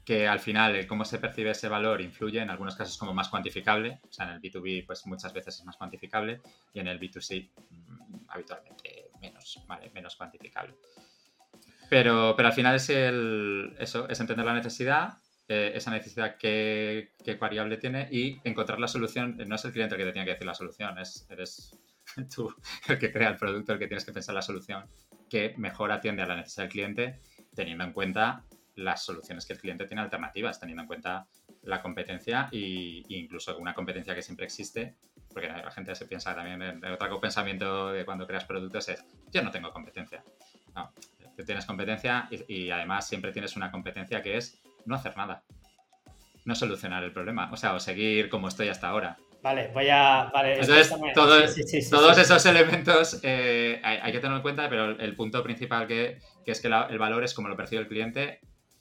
que al final cómo se percibe ese valor influye, en algunos casos como más cuantificable, o sea, en el B2B pues muchas veces es más cuantificable y en el B2C mm, habitualmente menos, ¿vale? Menos cuantificable. Pero, pero al final es el, eso, es entender la necesidad, eh, esa necesidad qué, variable tiene y encontrar la solución. No es el cliente el que te tiene que decir la solución, es, eres tú, el que crea el producto, el que tienes que pensar la solución que mejor atiende a la necesidad del cliente, teniendo en cuenta las soluciones que el cliente tiene alternativas, teniendo en cuenta la competencia e incluso una competencia que siempre existe porque la gente se piensa también en otro pensamiento de cuando creas productos es, yo no tengo competencia. No, tú tienes competencia y, además siempre tienes una competencia que es no hacer nada. No solucionar el problema. O sea, o seguir como estoy hasta ahora. Vale, voy a. Vale, Entonces, todos esos elementos eh, hay, que tenerlo en cuenta, pero el, punto principal que, es que el valor es como lo percibe el cliente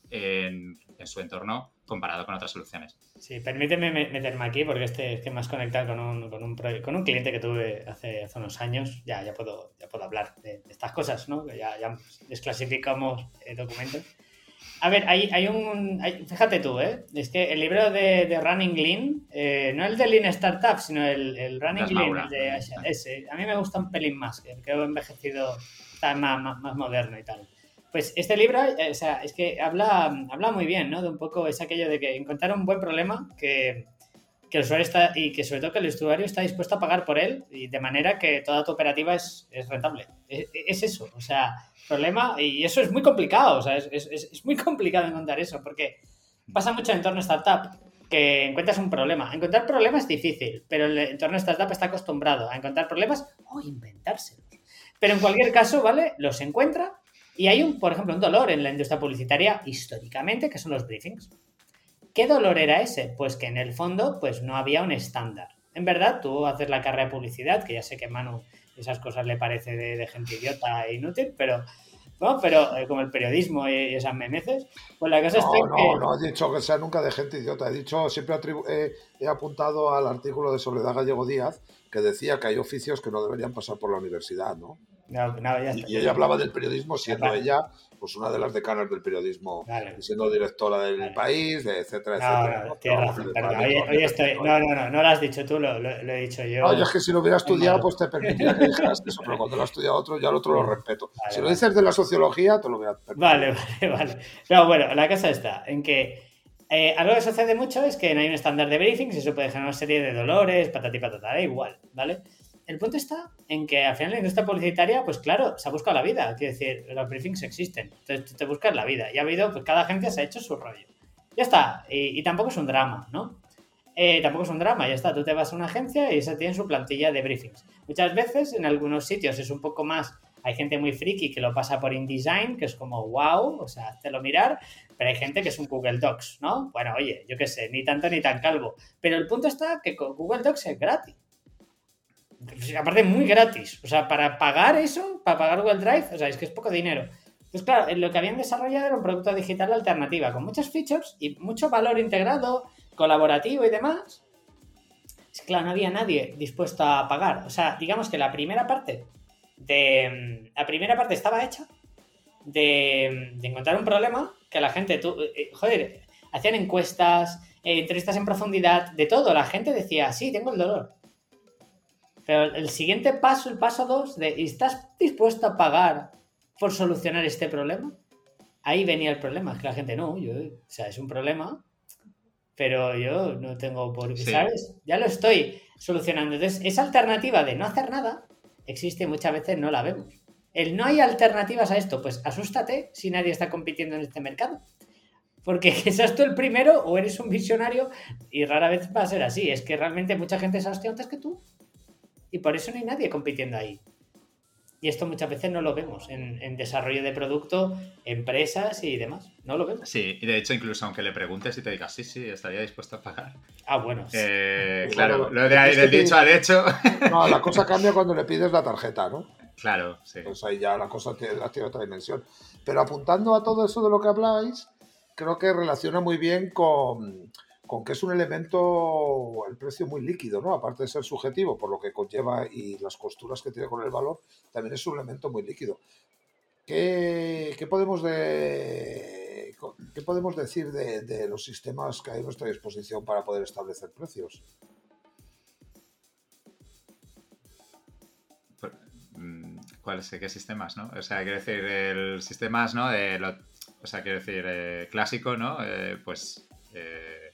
en, su entorno comparado con otras soluciones. Sí, permíteme meterme aquí porque este es que más conectado con un, con un, con un cliente que tuve hace, hace, unos años. Ya, ya, puedo, ya puedo hablar de, estas cosas, ¿no? Ya, ya desclasificamos eh, documentos. A ver, hay, hay un. fíjate tú, ¿eh? Es que el libro de, de Running Lean, eh, no el de Lean Startup, sino el, el Running Lean, de ese, a mí me gusta un pelín más, que creo envejecido, está más, más, moderno y tal. Pues este libro, eh, o sea, es que habla, habla muy bien, ¿no? De un poco es aquello de que encontrar un buen problema que, que el usuario está, y que sobre todo que el usuario está dispuesto a pagar por él y de manera que toda tu operativa es, es rentable. Es, es, eso, o sea, problema, y eso es muy complicado, o sea, es, es, muy complicado encontrar eso, porque pasa mucho en entorno startup que encuentras un problema. Encontrar problemas es difícil, pero el entorno startup está acostumbrado a encontrar problemas o inventárselos. Pero en cualquier caso, ¿vale? Los encuentra y hay, un, por ejemplo, un dolor en la industria publicitaria históricamente, que son los briefings. ¿Qué dolor era ese? Pues que en el fondo pues no había un estándar. En verdad, tú haces la carrera de publicidad, que ya sé que Manu esas cosas le parece de, gente idiota e inútil, pero ¿no? Pero eh, como el periodismo y, esas memeces, pues la cosa no, no, no he dicho que sea nunca de gente idiota, he dicho, siempre he apuntado al artículo de Soledad Gallego Díaz que decía que hay oficios que no deberían pasar por la universidad, ¿no? y, ella hablaba del periodismo siendo ella pues una de las decanas del periodismo, siendo directora del país, etcétera, etcétera. No, no, no, no, lo has dicho tú, lo, he dicho yo. Oye, es que si lo hubiera estudiado, pues te permitiría que dijeras eso, pero cuando lo ha estudiado otro, ya el otro lo respeto. si lo dices de la sociología, te lo voy a permitir. Vale, vale, vale. No, bueno, la cosa está en que eh, algo que sucede mucho es que no hay un estándar de briefings y eso puede generar una serie de dolores, patati patata, da igual, ¿vale? El punto está en que al final la industria publicitaria, pues claro, se ha buscado la vida. Quiero decir, los briefings existen. Entonces tú te buscas la vida. Y ha habido, pues cada agencia se ha hecho su rollo. Ya está. Y, tampoco es un drama, ¿no? Eh, tampoco es un drama, ya está. Tú te vas a una agencia y esa tiene su plantilla de briefings. Muchas veces en algunos sitios es un poco más. Hay gente muy friki que lo pasa por InDesign, que es como wow, o sea, lo mirar, pero hay gente que es un Google Docs, ¿no? Bueno, oye, yo qué sé, ni tanto ni tan calvo. Pero el punto está que con Google Docs es gratis aparte muy gratis. O sea, para pagar eso, para pagar Google Drive, o sea, es que es poco dinero. Pues claro, lo que habían desarrollado era un producto digital alternativa, con muchos features y mucho valor integrado, colaborativo y demás. Es claro, no había nadie dispuesto a pagar. O sea, digamos que la primera parte de. La primera parte estaba hecha de, encontrar un problema que la gente. Tú, eh, joder, hacían encuestas, eh, entrevistas en profundidad, de todo. La gente decía, sí, tengo el dolor pero el siguiente paso, el paso dos, de ¿estás dispuesto a pagar por solucionar este problema? Ahí venía el problema, es que la gente no, yo, o sea, es un problema, pero yo no tengo por qué, ¿sabes? Ya lo estoy solucionando. Entonces, esa alternativa de no hacer nada existe muchas veces, no la vemos. El no hay alternativas a esto, pues asústate si nadie está compitiendo en este mercado. Porque seas tú el primero o eres un visionario y rara vez va a ser así. Es que realmente mucha gente se ha antes que tú y por eso no hay nadie compitiendo ahí. Y esto muchas veces no lo vemos en, desarrollo de producto, empresas y demás. No lo vemos. Sí, y de hecho, incluso aunque le preguntes y te digas, sí, sí, estaría dispuesto a pagar. Ah, bueno. Eh, claro, lo de ahí, del dicho al hecho. No, la cosa cambia cuando le pides la tarjeta, ¿no? Claro, sí. Pues ahí ya la cosa tiene, tiene otra dimensión. Pero apuntando a todo eso de lo que habláis, creo que relaciona muy bien con con que es un elemento, el precio muy líquido, ¿no? Aparte de ser subjetivo, por lo que conlleva y las costuras que tiene con el valor, también es un elemento muy líquido. ¿Qué, podemos, de, qué podemos decir de, los sistemas que hay a nuestra disposición para poder establecer precios? Mm, ¿Cuáles? ¿Qué sistemas, no? O sea, quiero decir, el sistemas, ¿no? De o sea, quiero decir, eh, clásico, ¿no? Eh, pues... Eh,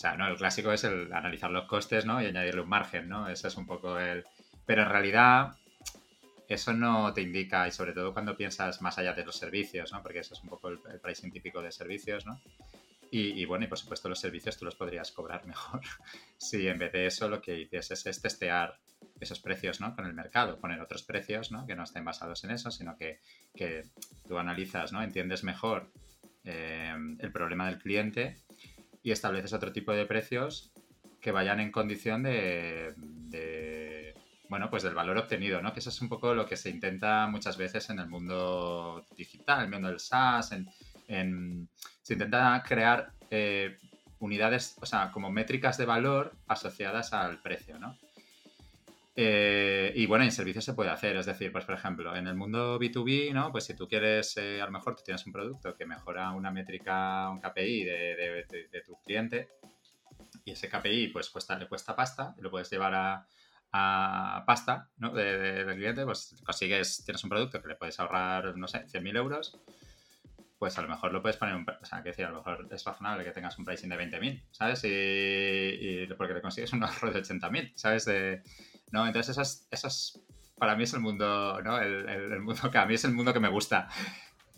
o sea, no, el clásico es el analizar los costes, ¿no? Y añadirle un margen, ¿no? Ese es un poco el... Pero en realidad eso no te indica, y sobre todo cuando piensas más allá de los servicios, ¿no? Porque eso es un poco el, pricing típico de servicios, ¿no? Y, bueno, y por supuesto los servicios tú los podrías cobrar mejor si en vez de eso lo que hicieses es testear esos precios ¿no? con el mercado, poner otros precios ¿no? que no estén basados en eso, sino que, que tú analizas, ¿no? entiendes mejor eh, el problema del cliente y estableces otro tipo de precios que vayan en condición de, bueno, pues del valor obtenido, ¿no? Que eso es un poco lo que se intenta muchas veces en el mundo digital, en el mundo del SaaS, en, se intenta crear eh, unidades, o sea, como métricas de valor asociadas al precio, ¿no? Eh, y bueno, en servicios se puede hacer, es decir, pues por ejemplo, en el mundo B2B, ¿no? Pues si tú quieres, eh, a lo mejor tú tienes un producto que mejora una métrica, un KPI de, tu cliente, y ese KPI pues cuesta, le cuesta pasta, y lo puedes llevar a, pasta, ¿no? De, del cliente, pues consigues, tienes un producto que le puedes ahorrar, no sé, 100.000 euros, pues a lo mejor lo puedes poner un... O sea, que decir, a lo mejor es razonable que tengas un pricing de 20.000, ¿sabes? Y, y, porque le consigues un ahorro de 80.000, ¿sabes? De, ¿no? Entonces, esas, esas para mí es el mundo, ¿no? El, mundo que a mí es el mundo que me gusta.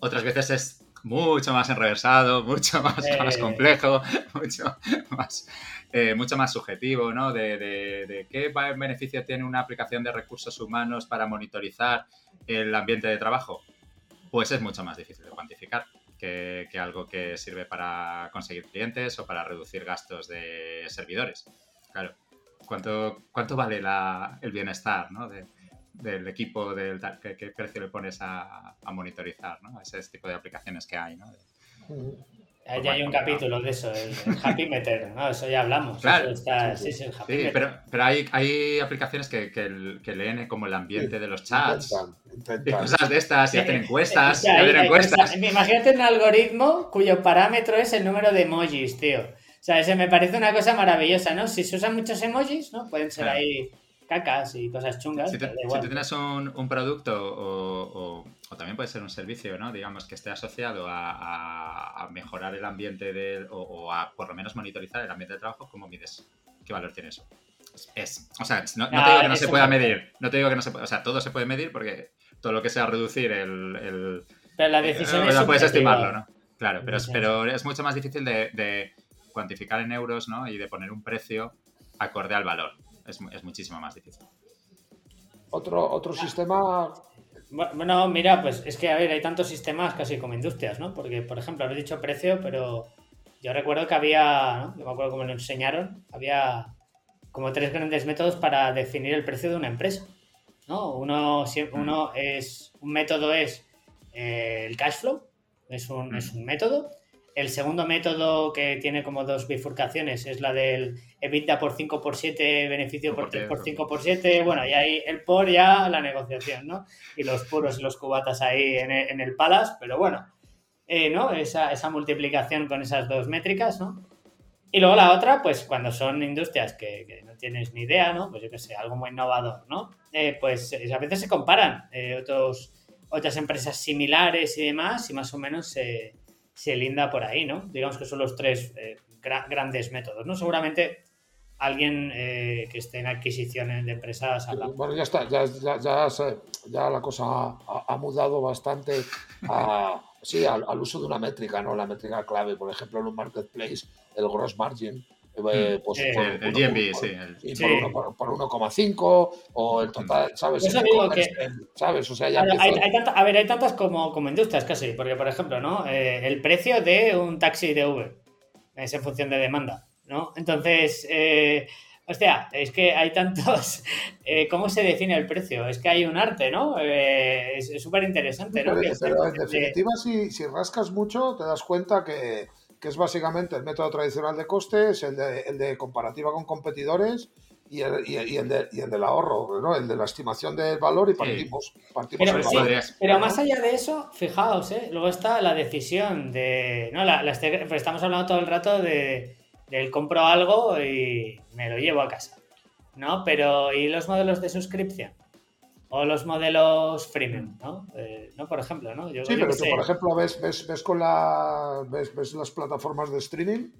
Otras veces es mucho más enrevesado, mucho más, más complejo, mucho más, eh, mucho más subjetivo, ¿no? De, de, qué beneficio tiene una aplicación de recursos humanos para monitorizar el ambiente de trabajo. Pues es mucho más difícil de cuantificar que, que algo que sirve para conseguir clientes o para reducir gastos de servidores. Claro cuánto, cuánto vale el bienestar del equipo, del, qué, precio le pones a, monitorizar, ¿no? ese tipo de aplicaciones que hay. ¿no? Ahí hay un capítulo de eso, el, Happy Meter, ¿no? Eso ya hablamos. Claro. sí, sí, pero, pero hay, hay aplicaciones que, que, leen como el ambiente de los chats y cosas de estas y hacen encuestas. encuestas. Imagínate un algoritmo cuyo parámetro es el número de emojis, tío. O sea, ese me parece una cosa maravillosa, ¿no? Si se usan muchos emojis, ¿no? Pueden ser ahí cacas y cosas chungas. Si, tú tienes un, producto o, también puede ser un servicio, ¿no? Digamos, que esté asociado a, mejorar el ambiente del, o, a por lo menos monitorizar el ambiente de trabajo, ¿cómo mides? ¿Qué valor tiene eso? Es, o sea, no, te digo que no se pueda medir, no te digo que no se pueda, o sea, todo se puede medir porque todo lo que sea reducir el... pero la decisión es puedes estimarlo, ¿no? Claro, pero, pero es mucho más difícil de cuantificar en euros ¿no? y de poner un precio acorde al valor. Es, es muchísimo más difícil. Otro, otro sistema. Bueno, mira, pues es que, a ver, hay tantos sistemas casi como industrias, ¿no? Porque, por ejemplo, habéis dicho precio, pero yo recuerdo que había, ¿no? Yo me acuerdo cómo lo enseñaron, había como tres grandes métodos para definir el precio de una empresa, ¿no? Uno, uno es, un método es eh, el cash flow, es un, es un método, el segundo método que tiene como dos bifurcaciones es la del EBITDA por 5 por 7, beneficio por 3 por 5 por 7. Bueno, y ahí el por ya la negociación, ¿no? Y los puros y los cubatas ahí en el, Palas, pero bueno, eh, ¿no? Esa, esa, multiplicación con esas dos métricas, ¿no? Y luego la otra, pues cuando son industrias que, no tienes ni idea, ¿no? Pues yo qué sé, algo muy innovador, ¿no? Eh, pues eh, a veces se comparan otros, otras empresas similares y demás y más o menos se se linda por ahí, ¿no? Digamos que son los tres eh, grandes métodos, ¿no? Seguramente alguien eh, que esté en adquisiciones de empresas. Bueno, ya está, ya, ya, la cosa ha, mudado bastante sí, al, uso de una métrica, ¿no? La métrica clave, por ejemplo, en un marketplace, el gross margin. Eh, mm. pues por, el, GMB, sí. El... por, 1,5 o el total, ¿sabes? ¿Sabes? O sea, ya hay, a ver, hay tantas como, como industrias casi, porque por ejemplo, ¿no? Eh, el precio de un taxi de Uber es en función de demanda, ¿no? Entonces, eh, hostia, es que hay tantos. ¿Cómo se define el precio? Es que hay un arte, ¿no? es súper interesante, ¿no? Pero, en definitiva, si, si rascas mucho, te das cuenta que que es básicamente el método tradicional de costes, el de, el de comparativa con competidores y el, y, el, de, y el, del ahorro, ¿no? el de la estimación del valor y partimos. partimos pero, sí, pero, más allá de eso, fijaos, ¿eh? luego está la decisión de. ¿no? La, este, pues estamos hablando todo el rato de, del compro algo y me lo llevo a casa. ¿no? Pero, ¿y los modelos de suscripción? O los modelos freemium, ¿no? Eh, ¿no? Por ejemplo, ¿no? sí, pero tú, por ejemplo, ves, ves, ves con la, ves, ves, las plataformas de streaming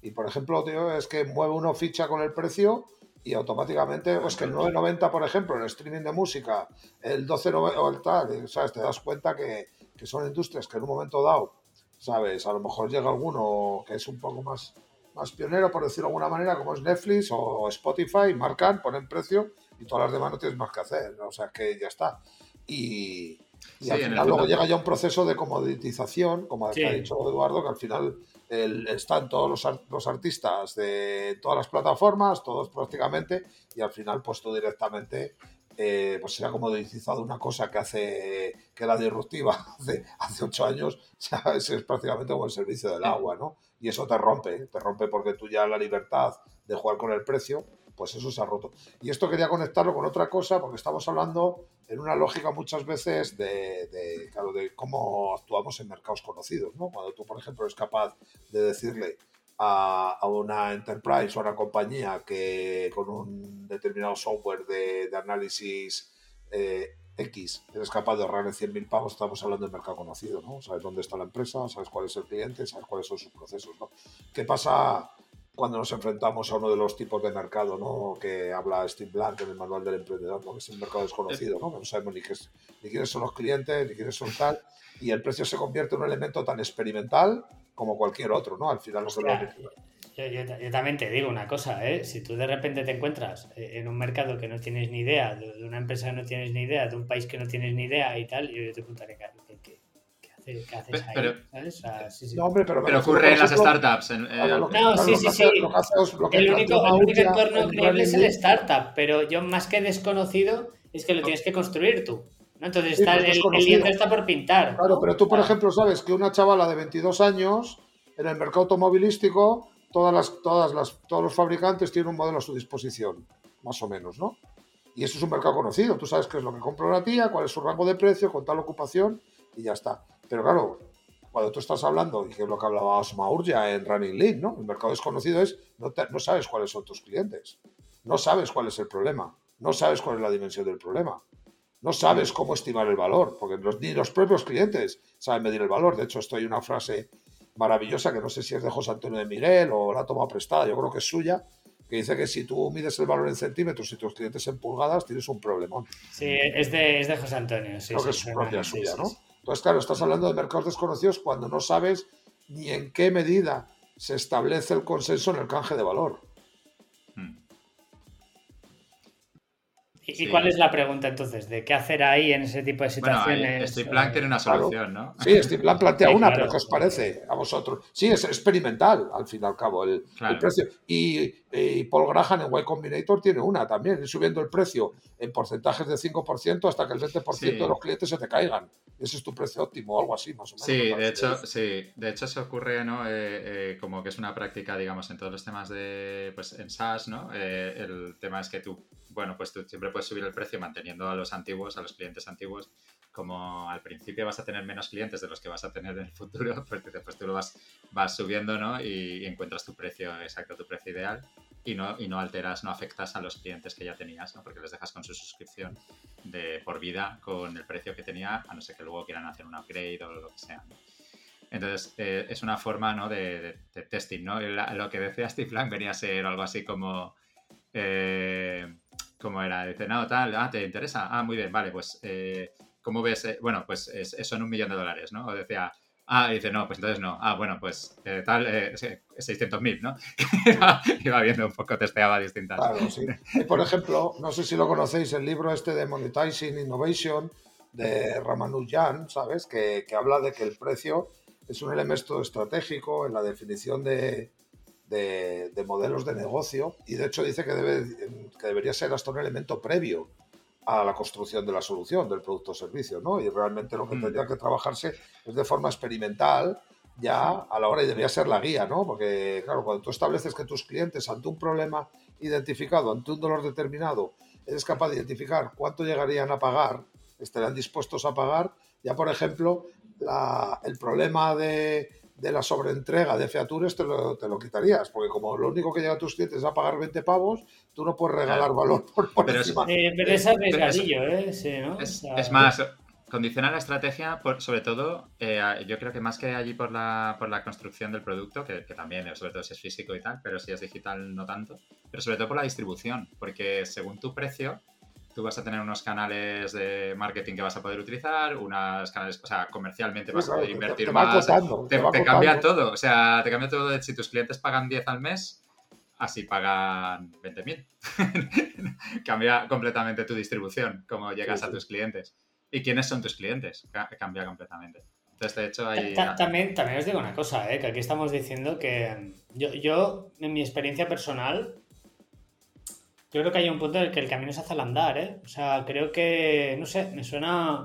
y, por ejemplo, tío, es que mueve uno ficha con el precio y automáticamente, pues que el 9.90, por ejemplo, en el streaming de música, el 12.90 o el tal, ¿sabes? Te das cuenta que, que, son industrias que en un momento dado ¿sabes? A lo mejor llega alguno que es un poco más, más pionero, por decirlo de alguna manera, como es Netflix o Spotify, marcan, ponen precio y todas las demás no tienes más que hacer, o sea que ya está. Y, al final luego llega ya un proceso de comoditización, como ha dicho Eduardo, que al final están todos los, los, artistas de todas las plataformas, todos prácticamente, y al final pues tú directamente eh, pues se ha comoditizado una cosa que hace que era disruptiva hace, hace ocho años, es, es prácticamente como el servicio del agua, ¿no? Y eso te rompe, te rompe porque tú ya la libertad de jugar con el precio, pues eso se ha roto. Y esto quería conectarlo con otra cosa, porque estamos hablando en una lógica muchas veces de, claro, de cómo actuamos en mercados conocidos, ¿no? Cuando tú, por ejemplo, eres capaz de decirle a, a, una enterprise o a una compañía que con un determinado software de, de análisis eh, X eres capaz de ahorrarle 100.000 pavos, estamos hablando de mercado conocido, ¿no? Sabes dónde está la empresa, sabes cuál es el cliente, sabes cuáles son sus procesos, ¿no? ¿Qué pasa cuando nos enfrentamos a uno de los tipos de mercado, ¿no? Que habla Steve Blank en el manual del emprendedor, ¿no? Que es el mercado desconocido, ¿no? No sabemos ni, qué es, ni quiénes son los clientes, ni quiénes son tal, y el precio se convierte en un elemento tan experimental como cualquier otro, ¿no? Al final no se lo yo, yo, también te digo una cosa, ¿eh? si tú de repente te encuentras eh, en un mercado que no tienes ni idea, de una empresa que no tienes ni idea, de un país que no tienes ni idea y tal, yo te preguntaré, Pero, No, hombre, pero, pero ocurre en las startups. En, no, sí, sí, sí. el único, el único entorno creíble es el startup, pero yo más que desconocido es que lo tienes que construir tú. ¿no? Entonces está, el, el lienzo está por pintar. Claro, pero tú, por ejemplo, sabes que una chavala de 22 años en el mercado automovilístico todas las, todas las, todos los fabricantes tienen un modelo a su disposición, más o menos, ¿no? Y eso es un mercado conocido. Tú sabes qué es lo que compra una tía, cuál es su rango de precio, con tal ocupación y ya está. Pero claro, cuando tú estás hablando, y que es lo que hablaba Osma Urja en Running League, ¿no? El mercado desconocido es, no, no sabes cuáles son tus clientes, no sabes cuál es el problema, no sabes cuál es la dimensión del problema, no sabes cómo estimar el valor, porque ni los propios clientes saben medir el valor. De hecho, esto hay una frase maravillosa, que no sé si es de José Antonio de Miguel o la ha tomado prestada, yo creo que es suya, que dice que si tú mides el valor en centímetros y tus clientes en pulgadas, tienes un problemón. Sí, es de, es de José Antonio. Sí, creo que es su propia suya, ¿no? Entonces, claro, estás hablando de mercados desconocidos cuando no sabes ni en qué medida se establece el consenso en el canje de valor. ¿Y cuál es la pregunta entonces? ¿De qué hacer ahí en ese tipo de situaciones? Bueno, Steve Blank tiene una solución, ¿no? Sí, Steve Blank plantea una, pero ¿qué os parece a vosotros? Sí, es experimental, al fin y al cabo, el, precio. Y, Paul Graham en Y Combinator tiene una también, ir subiendo el precio en porcentajes de 5% hasta que el 20% de los clientes se te caigan. Ese es tu precio óptimo o algo así, más o menos. Sí, de hecho, sí. De hecho, se ocurre, ¿no? Eh, eh, como que es una práctica, digamos, en todos los temas de, pues, en SaaS, ¿no? Eh, el tema es que tú bueno, pues tú siempre puedes subir el precio manteniendo a los antiguos, a los clientes antiguos, como al principio vas a tener menos clientes de los que vas a tener en el futuro, pues después tú lo vas, vas subiendo, ¿no? Y, encuentras tu precio exacto, tu precio ideal y no, y no alteras, no afectas a los clientes que ya tenías, ¿no? Porque les dejas con su suscripción de por vida con el precio que tenía, a no ser que luego quieran hacer un upgrade o lo que sea. Entonces, eh, es una forma ¿no? de, testing, ¿no? lo que decía Steve Blank venía a ser algo así como... Eh, ¿Cómo era? Dice, no, tal, ah, ¿te interesa? Ah, muy bien, vale, pues, eh, ¿cómo ves? Eh, bueno, pues es, son un millón de dólares, ¿no? O decía, ah, dice, no, pues entonces no. Ah, bueno, pues eh, tal, eh, 600.000, ¿no? iba, viendo un poco, testeaba distintas. Claro, sí. Y por ejemplo, no sé si lo conocéis, el libro este de Monetizing Innovation de Ramanujan, ¿sabes? Que, que habla de que el precio es un elemento estratégico en la definición de, de, modelos de negocio y de hecho dice que, debe, que debería ser hasta un elemento previo a la construcción de la solución del producto o servicio, ¿no? Y realmente lo que mm. tendría que trabajarse es de forma experimental ya a la hora y debería ser la guía, ¿no? Porque, claro, cuando tú estableces que tus clientes ante un problema identificado, ante un dolor determinado, eres capaz de identificar cuánto llegarían a pagar, estarían dispuestos a pagar, ya por ejemplo, el problema de, de la sobreentrega de features te lo, te lo quitarías, porque como lo único que llega a tus clientes es a pagar 20 pavos, tú no puedes regalar valor por, pero encima. pero es arriesgadillo, ¿eh? Sí, ¿no? Es, más, condiciona la estrategia, por, sobre todo, eh, yo creo que más que allí por la, por la construcción del producto, que, que, también, sobre todo si es físico y tal, pero si es digital no tanto, pero sobre todo por la distribución, porque según tu precio, tú vas a tener unos canales de marketing que vas a poder utilizar, unos canales, o sea, comercialmente vas a poder invertir más. te, cambia todo, o sea, te cambia todo. Si tus clientes pagan 10 al mes, así pagan 20.000. cambia completamente tu distribución, cómo llegas a tus clientes. ¿Y quiénes son tus clientes? Cambia completamente. Entonces, de hecho, hay... También, también os digo una cosa, ¿eh? que aquí estamos diciendo que yo, yo, en mi experiencia personal, yo creo que hay un punto en el que el camino se hace al andar, ¿eh? O sea, creo que, no sé, me suena...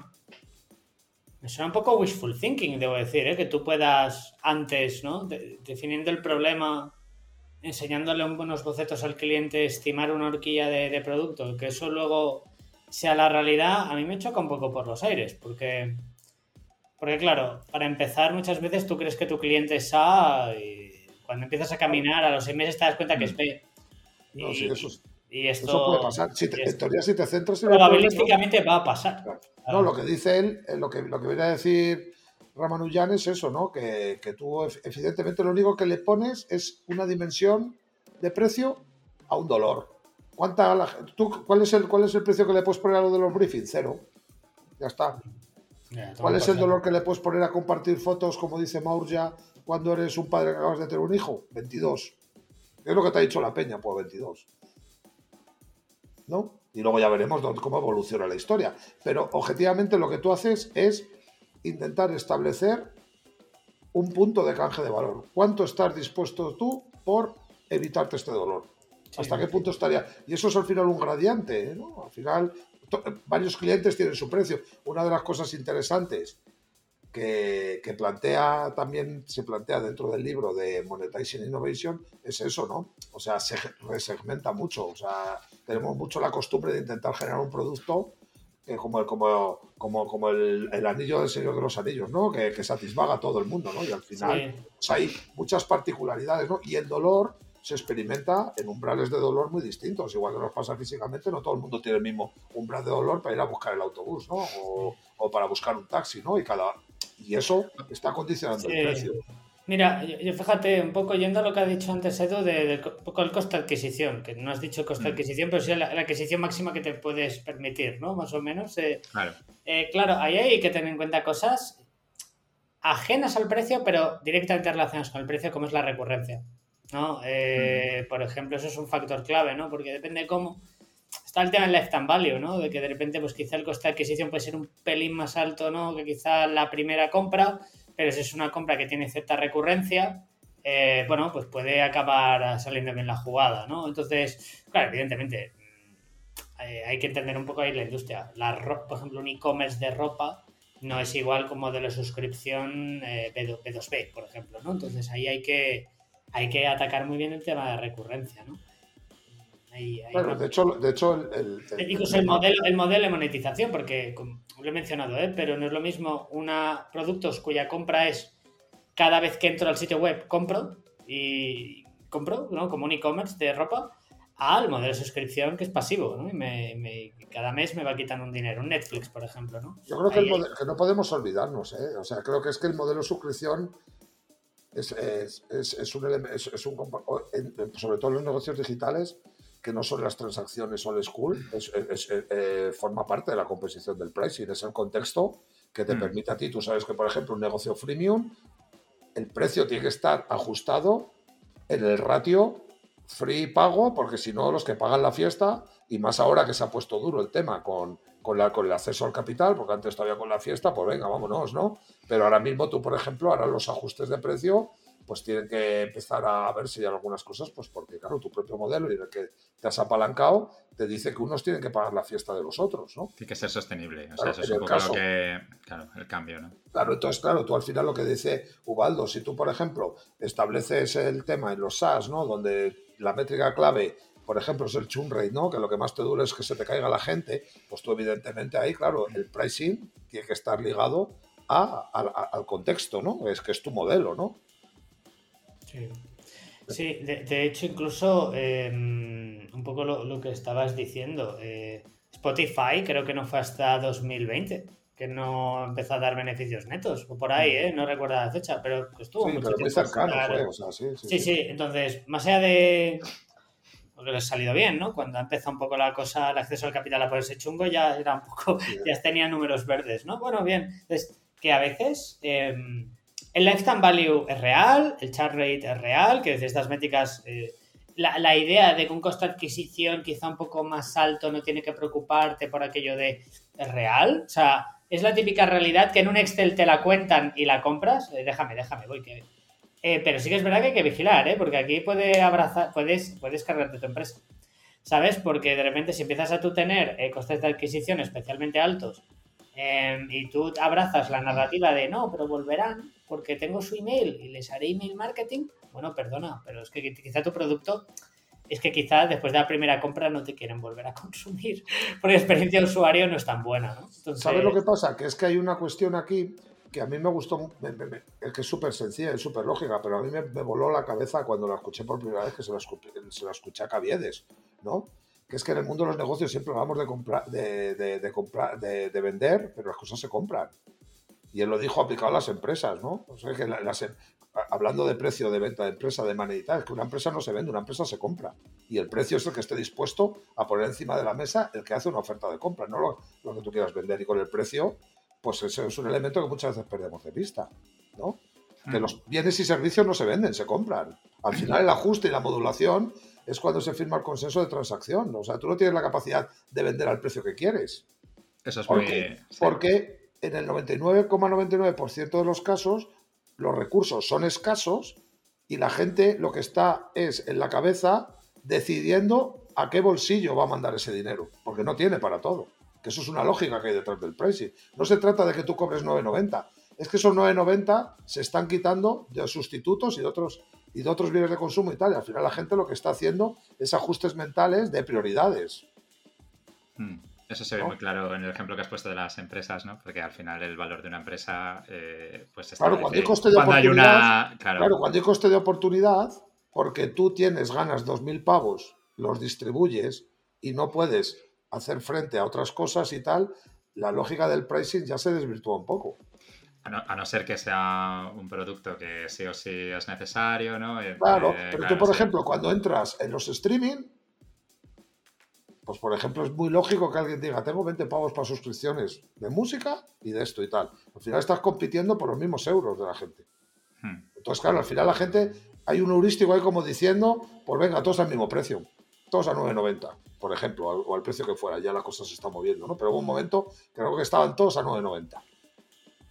Me suena un poco wishful thinking, debo decir, ¿eh? Que tú puedas antes, ¿no? definiendo el problema, enseñándole unos bocetos al cliente, estimar una horquilla de, producto, que eso luego sea la realidad, a mí me choca un poco por los aires, porque... Porque claro, para empezar muchas veces tú crees que tu cliente es A y cuando empiezas a caminar a los seis meses te das cuenta que es B. No, sí, eso, y esto, puede pasar. Si en teoría, si te centras en Probabilísticamente va a pasar. No, lo que dice él, eh, lo que, lo que viene a decir Ramanujan es eso, ¿no? Que, que, tú, evidentemente, lo único que le pones es una dimensión de precio a un dolor. ¿Cuánta tú, cuál, es el, ¿Cuál es el precio que le puedes poner a lo de los briefings? Cero. Ya está. ¿Cuál es el dolor que le puedes poner a compartir fotos, como dice Maurja, cuando eres un padre que acabas de tener un hijo? 22. Es lo que te ha dicho la peña, pues 22. ¿No? Y luego ya veremos cómo evoluciona la historia. Pero objetivamente lo que tú haces es intentar establecer un punto de canje de valor. ¿Cuánto estás dispuesto tú por evitarte este dolor? ¿Hasta qué punto estaría? Y eso es al final un gradiente, ¿no? Al final, varios clientes tienen su precio. Una de las cosas interesantes que, plantea también, se plantea dentro del libro de Monetizing Innovation, es eso, ¿no? O sea, se resegmenta mucho. O sea, tenemos mucho la costumbre de intentar generar un producto que como, el, como, como, como el, anillo del Señor de los Anillos, ¿no? Que, que satisfaga a todo el mundo, ¿no? Y al final pues hay muchas particularidades, ¿no? Y el dolor se experimenta en umbrales de dolor muy distintos. Igual que nos pasa físicamente, no todo el mundo tiene el mismo umbral de dolor para ir a buscar el autobús, ¿no? O, o para buscar un taxi, ¿no? Y cada, y eso está condicionando el precio. Mira, yo, fíjate, un poco yendo a lo que ha dicho antes Edu, de, poco el coste de adquisición, que no has dicho coste de mm. adquisición, pero sí la, adquisición máxima que te puedes permitir, ¿no? Más o menos. Eh, claro. Eh, claro, ahí hay que tener en cuenta cosas ajenas al precio, pero directamente relacionadas con el precio, como es la recurrencia. ¿no? Eh, mm. Por ejemplo, eso es un factor clave, ¿no? Porque depende de cómo está el tema del lifetime value, ¿no? De que de repente, pues quizá el coste de adquisición puede ser un pelín más alto, ¿no? Que quizá la primera compra, pero si es una compra que tiene cierta recurrencia, eh, bueno, pues puede acabar saliendo bien la jugada, ¿no? Entonces, claro, evidentemente, mm, eh, hay que entender un poco ahí la industria. La por ejemplo, un e-commerce de ropa no es igual como de la suscripción eh, B2B, por ejemplo, ¿no? Entonces ahí hay que, hay que atacar muy bien el tema de recurrencia, ¿no? Bueno, de hecho, de hecho el, el, modelo, el modelo de monetización, porque como lo he mencionado, ¿eh? pero no es lo mismo una productos cuya compra es cada vez que entro al sitio web compro y compro, ¿no? Como un e-commerce de ropa, al modelo de suscripción que es pasivo, ¿no? Y me, cada mes me va quitando un dinero, un Netflix, por ejemplo, ¿no? Yo creo que, que, no podemos olvidarnos, ¿eh? O sea, creo que es que el modelo de suscripción es, es, es, un, es, un sobre todo en los negocios digitales, que no son las transacciones old school, es, eh, forma parte de la composición del pricing, es el contexto que te mm. permite a ti, tú sabes que por ejemplo un negocio freemium, el precio tiene que estar ajustado en el ratio free pago, porque si no los que pagan la fiesta, y más ahora que se ha puesto duro el tema con, con, la, con el acceso al capital, porque antes todavía con la fiesta, pues venga, vámonos, ¿no? Pero ahora mismo tú, por ejemplo, harás los ajustes de precio pues tienen que empezar a ver si hay algunas cosas, pues porque, claro, tu propio modelo y el que te has apalancado te dice que unos tienen que pagar la fiesta de los otros, ¿no? Tiene que ser sostenible. O sea, eso es un poco lo que. Claro, el cambio, ¿no? Claro, entonces, claro, tú al final lo que dice Ubaldo, si tú, por ejemplo, estableces el tema en los SaaS, ¿no? Donde la métrica clave por ejemplo, es el churn rate, ¿no? Que lo que más te dura es que se te caiga la gente, pues tú evidentemente ahí, claro, el pricing tiene que estar ligado a, al contexto, ¿no? Es que es tu modelo, ¿no? Sí, de, hecho incluso em, un poco lo, que estabas diciendo, eh, Spotify creo que no fue hasta 2020 que no empezó a dar beneficios netos, o por ahí, ¿eh? no recuerdo la fecha, pero estuvo sí, mucho pero muy cercano fue, sí, sí, entonces, más allá de... porque les ha salido bien, ¿no? Cuando ha empezado un poco la cosa, el acceso al capital a ponerse chungo, ya era un poco, ya tenía números verdes, ¿no? Bueno, bien, entonces, que a veces em, el lifetime value es real, el chart rate es real, que desde estas métricas, eh, la, la, idea de que un costo de adquisición quizá un poco más alto no tiene que preocuparte por aquello de es real, o sea, es la típica realidad que en un Excel te la cuentan y la compras, eh, déjame, déjame, voy que eh, pero sí que es verdad que hay que vigilar, ¿eh? porque aquí puede abrazar, puedes, puedes cargarte tu empresa. ¿Sabes? Porque de repente si empiezas a tú tener eh, costes de adquisición especialmente altos em, y tú abrazas la narrativa de no, pero volverán porque tengo su email y les haré email marketing, bueno, perdona, pero es que quizá tu producto es que quizá después de la primera compra no te quieren volver a consumir, porque la experiencia de usuario no es tan buena, ¿no? ¿Sabes lo que pasa? Que es que hay una cuestión aquí que a mí me gustó, es que es súper sencilla, es súper lógica, pero a mí me, voló la cabeza cuando la escuché por primera vez, que se la, se la escuché a Caviedes, ¿no? Que es que en el mundo de los negocios siempre hablamos de, comprar, de, de, comprar, de, vender, pero las cosas se compran. Y él lo dijo aplicado a las empresas, ¿no? O sea, que las, em, hablando de precio de venta de empresa, de moneda, es que una empresa no se vende, una empresa se compra. Y el precio es el que esté dispuesto a poner encima de la mesa el que hace una oferta de compra, no lo, lo que tú quieras vender. Y con el precio pues ese es un elemento que muchas veces perdemos de vista, ¿no? Que mm. los bienes y servicios no se venden, se compran. Al final el ajuste y la modulación es cuando se firma el consenso de transacción. O sea, tú no tienes la capacidad de vender al precio que quieres. Eso es porque, muy... Porque en el 99,99% de los casos los recursos son escasos y la gente lo que está es en la cabeza decidiendo a qué bolsillo va a mandar ese dinero, porque no tiene para todo que eso es una lógica que hay detrás del pricing. No se trata de que tú cobres 9.90, es que esos 9.90 se están quitando de sustitutos y de otros y de otros bienes de consumo y tal. Al final la gente lo que está haciendo es ajustes mentales de prioridades. Hmm. Eso se ve muy claro en el ejemplo que has puesto de las empresas, ¿no? Porque al final el valor de una empresa, eh, pues está claro, cuando hay coste de oportunidad, claro. cuando hay coste de oportunidad, porque tú tienes ganas 2.000 pavos, los distribuyes y no puedes hacer frente a otras cosas y tal, la lógica del pricing ya se desvirtúa un poco. A no, ser que sea un producto que sí o sí es necesario, ¿no? Eh, claro, eh, pero tú, por ejemplo, cuando entras en los streaming, pues por ejemplo, es muy lógico que alguien diga, tengo 20 pavos para suscripciones de música y de esto y tal. Al final estás compitiendo por los mismos euros de la gente. Hmm. Entonces, claro, al final la gente, hay un heurístico ahí como diciendo, pues venga, todos al mismo precio todos a 9,90, por ejemplo, o al precio que fuera, ya la cosa se está moviendo, ¿no? Pero hubo un momento creo que estaban todos a 9,90.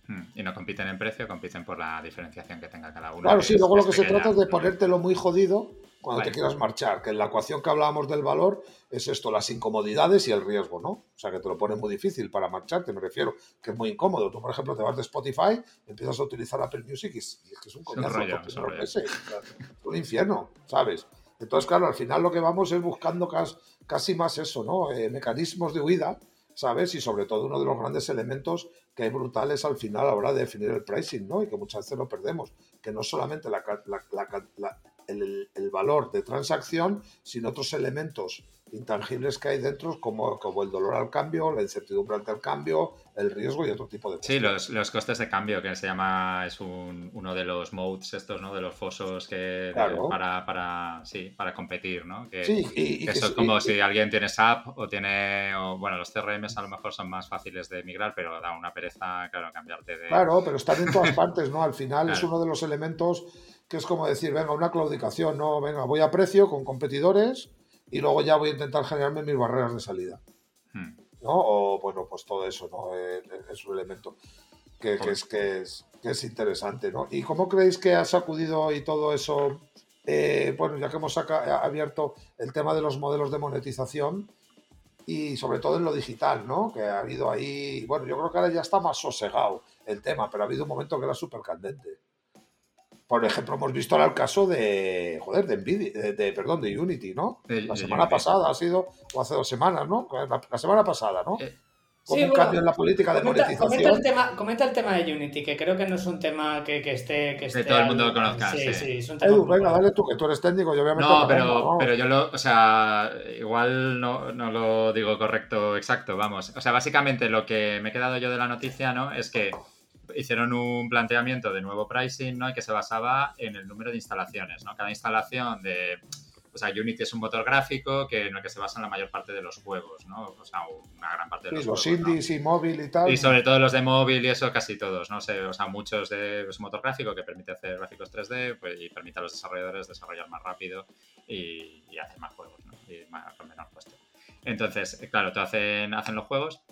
Hmm, y no compiten en precio, compiten por la diferenciación que tenga cada uno. Claro, sí, luego lo que se trata es de ponértelo muy jodido cuando te quieras marchar, que en la ecuación que hablábamos del valor es esto, las incomodidades y el riesgo, ¿no? O sea, que te lo pone muy difícil para marcharte, me refiero, que es muy incómodo. Tú, por ejemplo, te vas de Spotify, empiezas a utilizar Apple Music y, es que es un coñazo, es un infierno, ¿sabes? Entonces, claro, al final lo que vamos es buscando casi más eso, ¿no? Eh, mecanismos de huida, ¿sabes? Y sobre todo uno de los grandes elementos que hay brutales al final a la hora de definir el pricing, ¿no? Y que muchas veces lo perdemos, que no solamente el, valor de transacción, sino otros elementos intangibles que hay dentro, como, como el dolor al cambio, la incertidumbre ante el cambio, el riesgo y otro tipo de cosas. Sí, los, los costes de cambio, que se llama, es un, uno de los modes estos, ¿no? De los fosos que para, para, sí, para competir, ¿no? Que, sí, y, eso es como si alguien tiene SAP o tiene, o, bueno, los CRMs a lo mejor son más fáciles de migrar, pero da una pereza, claro, cambiarte de... Claro, pero están en todas partes, ¿no? Al final es uno de los elementos que es como decir, venga, una claudicación, no, venga, voy a precio con competidores y luego ya voy a intentar generarme mis barreras de salida. Hmm. ¿No? O bueno, pues todo eso, ¿no? Eh, eh, es un elemento que, es, que, es, que es interesante, ¿no? ¿Y cómo creéis que ha sacudido y todo eso? Eh, bueno, ya que hemos abierto el tema de los modelos de monetización y sobre todo en lo digital, ¿no? Que ha habido ahí, bueno, yo creo que ahora ya está más sosegado el tema, pero ha habido un momento que era súper candente. Por ejemplo, hemos visto ahora el caso de, joder, de Nvidia, de, perdón, de Unity, ¿no? la semana pasada ha sido, o hace dos semanas, ¿no? La, semana pasada, ¿no? Eh, Como un cambio en la política de monetización. Comenta el, tema, comenta el tema de Unity, que creo que no es un tema que, que esté... Que, todo el mundo lo conozca. Sí, sí, es un tema Edu, venga, dale tú, que tú eres técnico, yo obviamente... No, pero, pero yo lo, o sea, igual no, no lo digo correcto exacto, vamos. O sea, básicamente lo que me he quedado yo de la noticia, ¿no? Es que hicieron un planteamiento de nuevo pricing, ¿no? Y que se basaba en el número de instalaciones, ¿no? Cada instalación de, o sea, Unity es un motor gráfico que, en el que se basan la mayor parte de los juegos, ¿no? O sea, una gran parte de los sí, los juegos. indies y móvil y tal. Y sobre todo los de móvil y eso, casi todos, ¿no? o sea, muchos de es un motor gráfico que permite hacer gráficos 3D pues, y permite a los desarrolladores desarrollar más rápido y, y hacer más juegos, ¿no? Y más, con menor coste. Entonces, claro, te hacen, hacen los juegos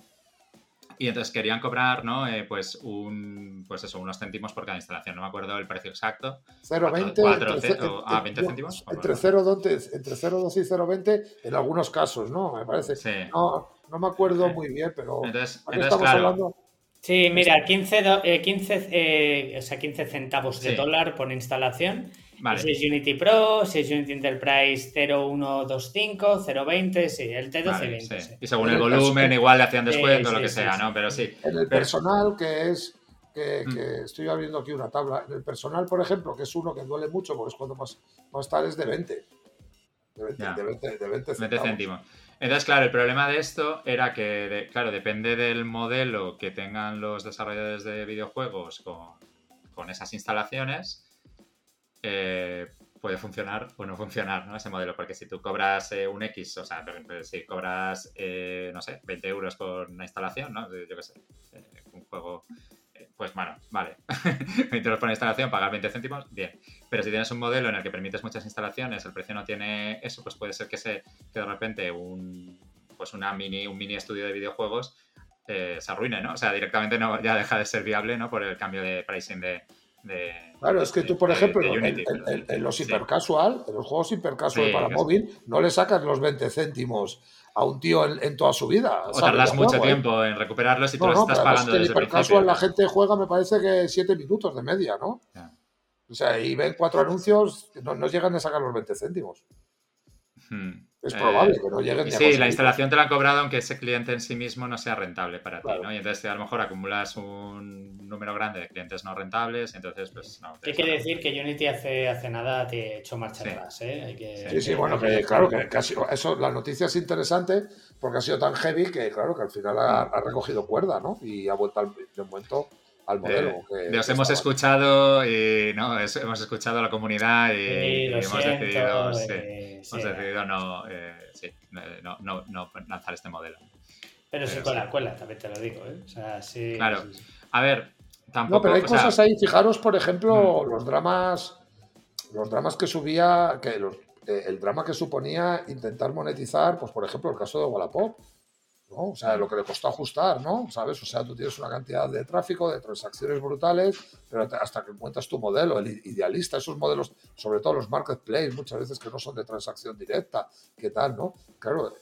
y entonces querían cobrar, ¿no? Eh, pues un, pues eso, unos céntimos por cada instalación. No me acuerdo el precio exacto. 0,20. Ah, 20 céntimos. Entre 0,12 entre 0,2 y 0,20 en algunos casos, ¿no? Me parece. Sí. No, no me acuerdo muy bien, pero. Entonces, ¿a qué entonces estamos claro. hablando? Sí, mira, 15, do- eh, 15, eh, o sea, 15 centavos de Sí. dólar por instalación. Vale. Si es Unity Pro, si es Unity Enterprise 0125, 020, sí, el T1220. Vale, sí. Y según el el volumen, igual le hacían Sí, descuento, lo sí, que sí, sea, sí. ¿no? Pero sí. En el personal, que es. Que, Mm. que estoy abriendo aquí una tabla. En el personal, por ejemplo, que es uno que duele mucho porque es cuando más, más tal, es de 20. De 20, Ya. de 20, de 20 20 centavos. céntimos. Entonces, claro, el problema de esto era que, de- claro, depende del modelo que tengan los desarrolladores de videojuegos con, con esas instalaciones, eh, puede funcionar o no funcionar, ¿no? Ese modelo, porque si tú cobras eh, un X, o sea, por ejemplo, si cobras, eh, no sé, 20 euros por una instalación, ¿no? Yo qué sé, eh, un juego, pues bueno, vale, 20 euros por una instalación, pagar 20 céntimos, bien. Pero si tienes un modelo en el que permites muchas instalaciones, el precio no tiene eso, pues puede ser que, se, que de repente un, pues una mini, un mini estudio de videojuegos eh, se arruine, ¿no? O sea, directamente no, ya deja de ser viable, ¿no? Por el cambio de pricing de... de- Claro, es que tú, por de- ejemplo, de en, Unity, en- pero- en- en los hipercasual, en los juegos hipercasual Sí, para que móvil, no le sacas los 20 céntimos a un tío en, en toda su vida. O ¿sabes? tardas mucho juego, ¿eh? tiempo en recuperarlos y tú No, los no, estás pagando que en desde el hipercasual la gente juega, me parece que 7 minutos de media, ¿no? O sea, y ven cuatro anuncios, no, no llegan a sacar los 20 céntimos. Hmm. Es Eh, probable que no lleguen sí, la instalación te la han cobrado aunque ese cliente en sí mismo no sea rentable para Claro. ti, ¿no? Y entonces a lo mejor acumulas un número grande de clientes no rentables y entonces pues no. Hay que decir que Unity hace, hace nada te ha hecho marcha Sí. atrás, ¿eh? Hay que, Sí, sí, bueno, que claro, que, que ha sido- eso, la noticia es interesante porque ha sido tan heavy que, claro, que al final ha, ha recogido cuerda, ¿no? Y ha vuelto al, de momento al modelo. Eh, que- de os que hemos estaba. escuchado y no, es- hemos escuchado a la comunidad y, Sí, lo y hemos siento, decidido, sí, eh, sí, hemos decidido no, sí, no, no, no lanzar este modelo. Pero sí pero con sí. la cuela, también te lo digo, ¿eh? O sea, sí. Claro. A ver, tampoco. No, pero hay sea, Mm. cosas ahí, fijaros, por ejemplo, los dramas, los dramas que subía, que los- eh, el drama que suponía intentar monetizar, pues por ejemplo, el caso de Wallapop, ¿no? O sea, lo que le costó ajustar, ¿no? ¿Sabes? O sea, tú tienes una cantidad de tráfico, de transacciones brutales, pero hasta que encuentras tu modelo, el idealista, esos modelos, sobre todo los marketplaces, muchas veces que no son de transacción directa, ¿qué tal, no? Claro,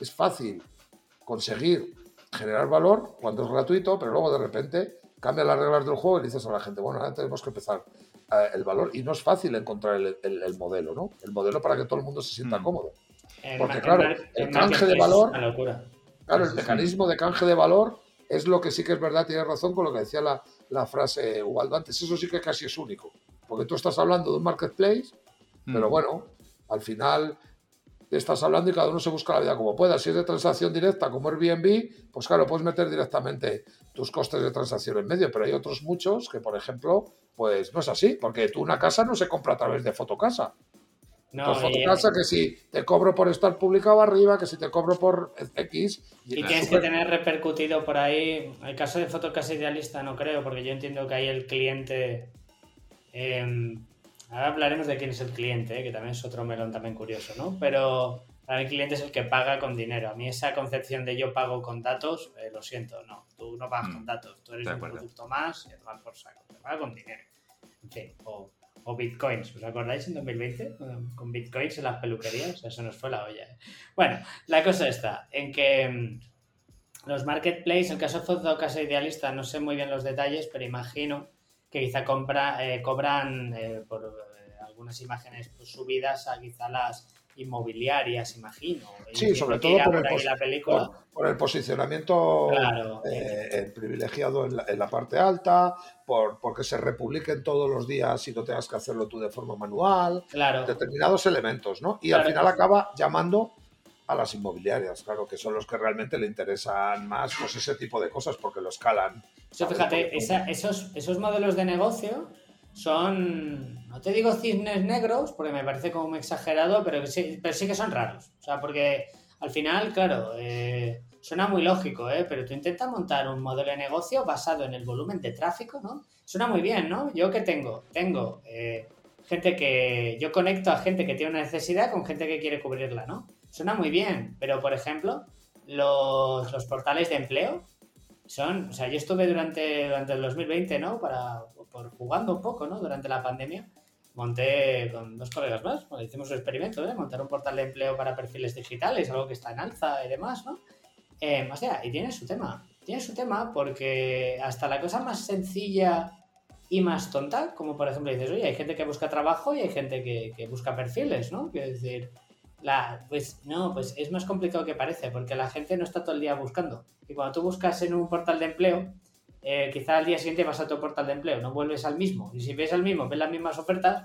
es fácil conseguir generar valor cuando es gratuito, pero luego de repente cambia las reglas del juego y dices a la gente, bueno, ahora tenemos que empezar eh, el valor. Y no es fácil encontrar el, el- el modelo, ¿no? El modelo para que todo el mundo se sienta Mm. cómodo. En Porque, claro, el canje de valor- es Una locura. Claro, el mecanismo de canje de valor es lo que sí que es verdad, tienes razón con lo que decía la, la frase Ubaldo antes. Eso sí que casi es único. Porque tú estás hablando de un marketplace, pero mm, bueno, al final estás hablando y cada uno se busca la vida como pueda. Si es de transacción directa como Airbnb, pues claro, puedes meter directamente tus costes de transacción en medio, pero hay otros muchos que, por ejemplo, pues no es así, porque tú una casa no se compra a través de Fotocasa. No, y, Fotocasa que si te cobro por estar publicado arriba, que si te cobro por X. y tienes que tener repercutido por ahí. El caso de Fotocasa Idealista no creo, porque yo entiendo que ahí el cliente. eh, ahora hablaremos de quién es el cliente, eh, que también es otro melón también curioso, ¿no? Pero para mí el cliente es el que paga con dinero. A mí esa concepción de yo pago con datos, eh, lo siento, no. Tú no pagas Mm, con datos, tú eres un producto más y tomar por saco. Te paga con dinero. En fin, o, o bitcoins. ¿Os acordáis en 2020? Con- bitcoins en las peluquerías. Eso nos fue la olla. ¿eh? Bueno, la cosa está en que mm, los marketplaces, el caso de Fotocasa Idealista, no sé muy bien los detalles, pero imagino que quizá compra, eh, cobran eh, por eh, algunas imágenes pues, subidas a quizá las inmobiliarias, imagino. Sí, sobre todo por el, la película. por- por el posicionamiento Claro. eh, eh, privilegiado en la, en la parte alta, por, porque se republiquen todos los días y no tengas que hacerlo tú de forma manual, Claro. determinados elementos, ¿no? Y Claro. al final acaba llamando a las inmobiliarias, claro, que son los que realmente le interesan más pues ese tipo de cosas porque lo escalan. Eso, fíjate, esa- esos, esos modelos de negocio son, no te digo cisnes negros, porque me parece como exagerado, pero, sí, pero sí que son raros. O sea, porque al final, claro, eh, suena muy lógico, ¿eh? pero tú intentas montar un modelo de negocio basado en el volumen de tráfico, ¿no? Suena muy bien, ¿no? Yo que tengo, tengo eh, gente que, yo conecto a gente que tiene una necesidad con gente que quiere cubrirla, ¿no? Suena muy bien, pero por ejemplo, los, los portales de empleo son, o sea, yo estuve durante, durante el 2020, ¿no? Para, por jugando un poco, ¿no? Durante la pandemia, monté con dos colegas más, hicimos un experimento, ¿eh? Montar un portal de empleo para perfiles digitales, algo que está en alza y demás, ¿no? Eh, o sea, y tiene su tema. Tiene su tema porque hasta la cosa más sencilla y más tonta, como por ejemplo dices, oye, hay gente que busca trabajo y hay gente que, que busca perfiles, ¿no? Quiero decir, la, pues no, pues es más complicado que parece, porque la gente no está todo el día buscando. Y cuando tú buscas en un portal de empleo, eh, quizá al día siguiente vas a tu portal de empleo, no vuelves al mismo. Y si ves al mismo, ves las mismas ofertas,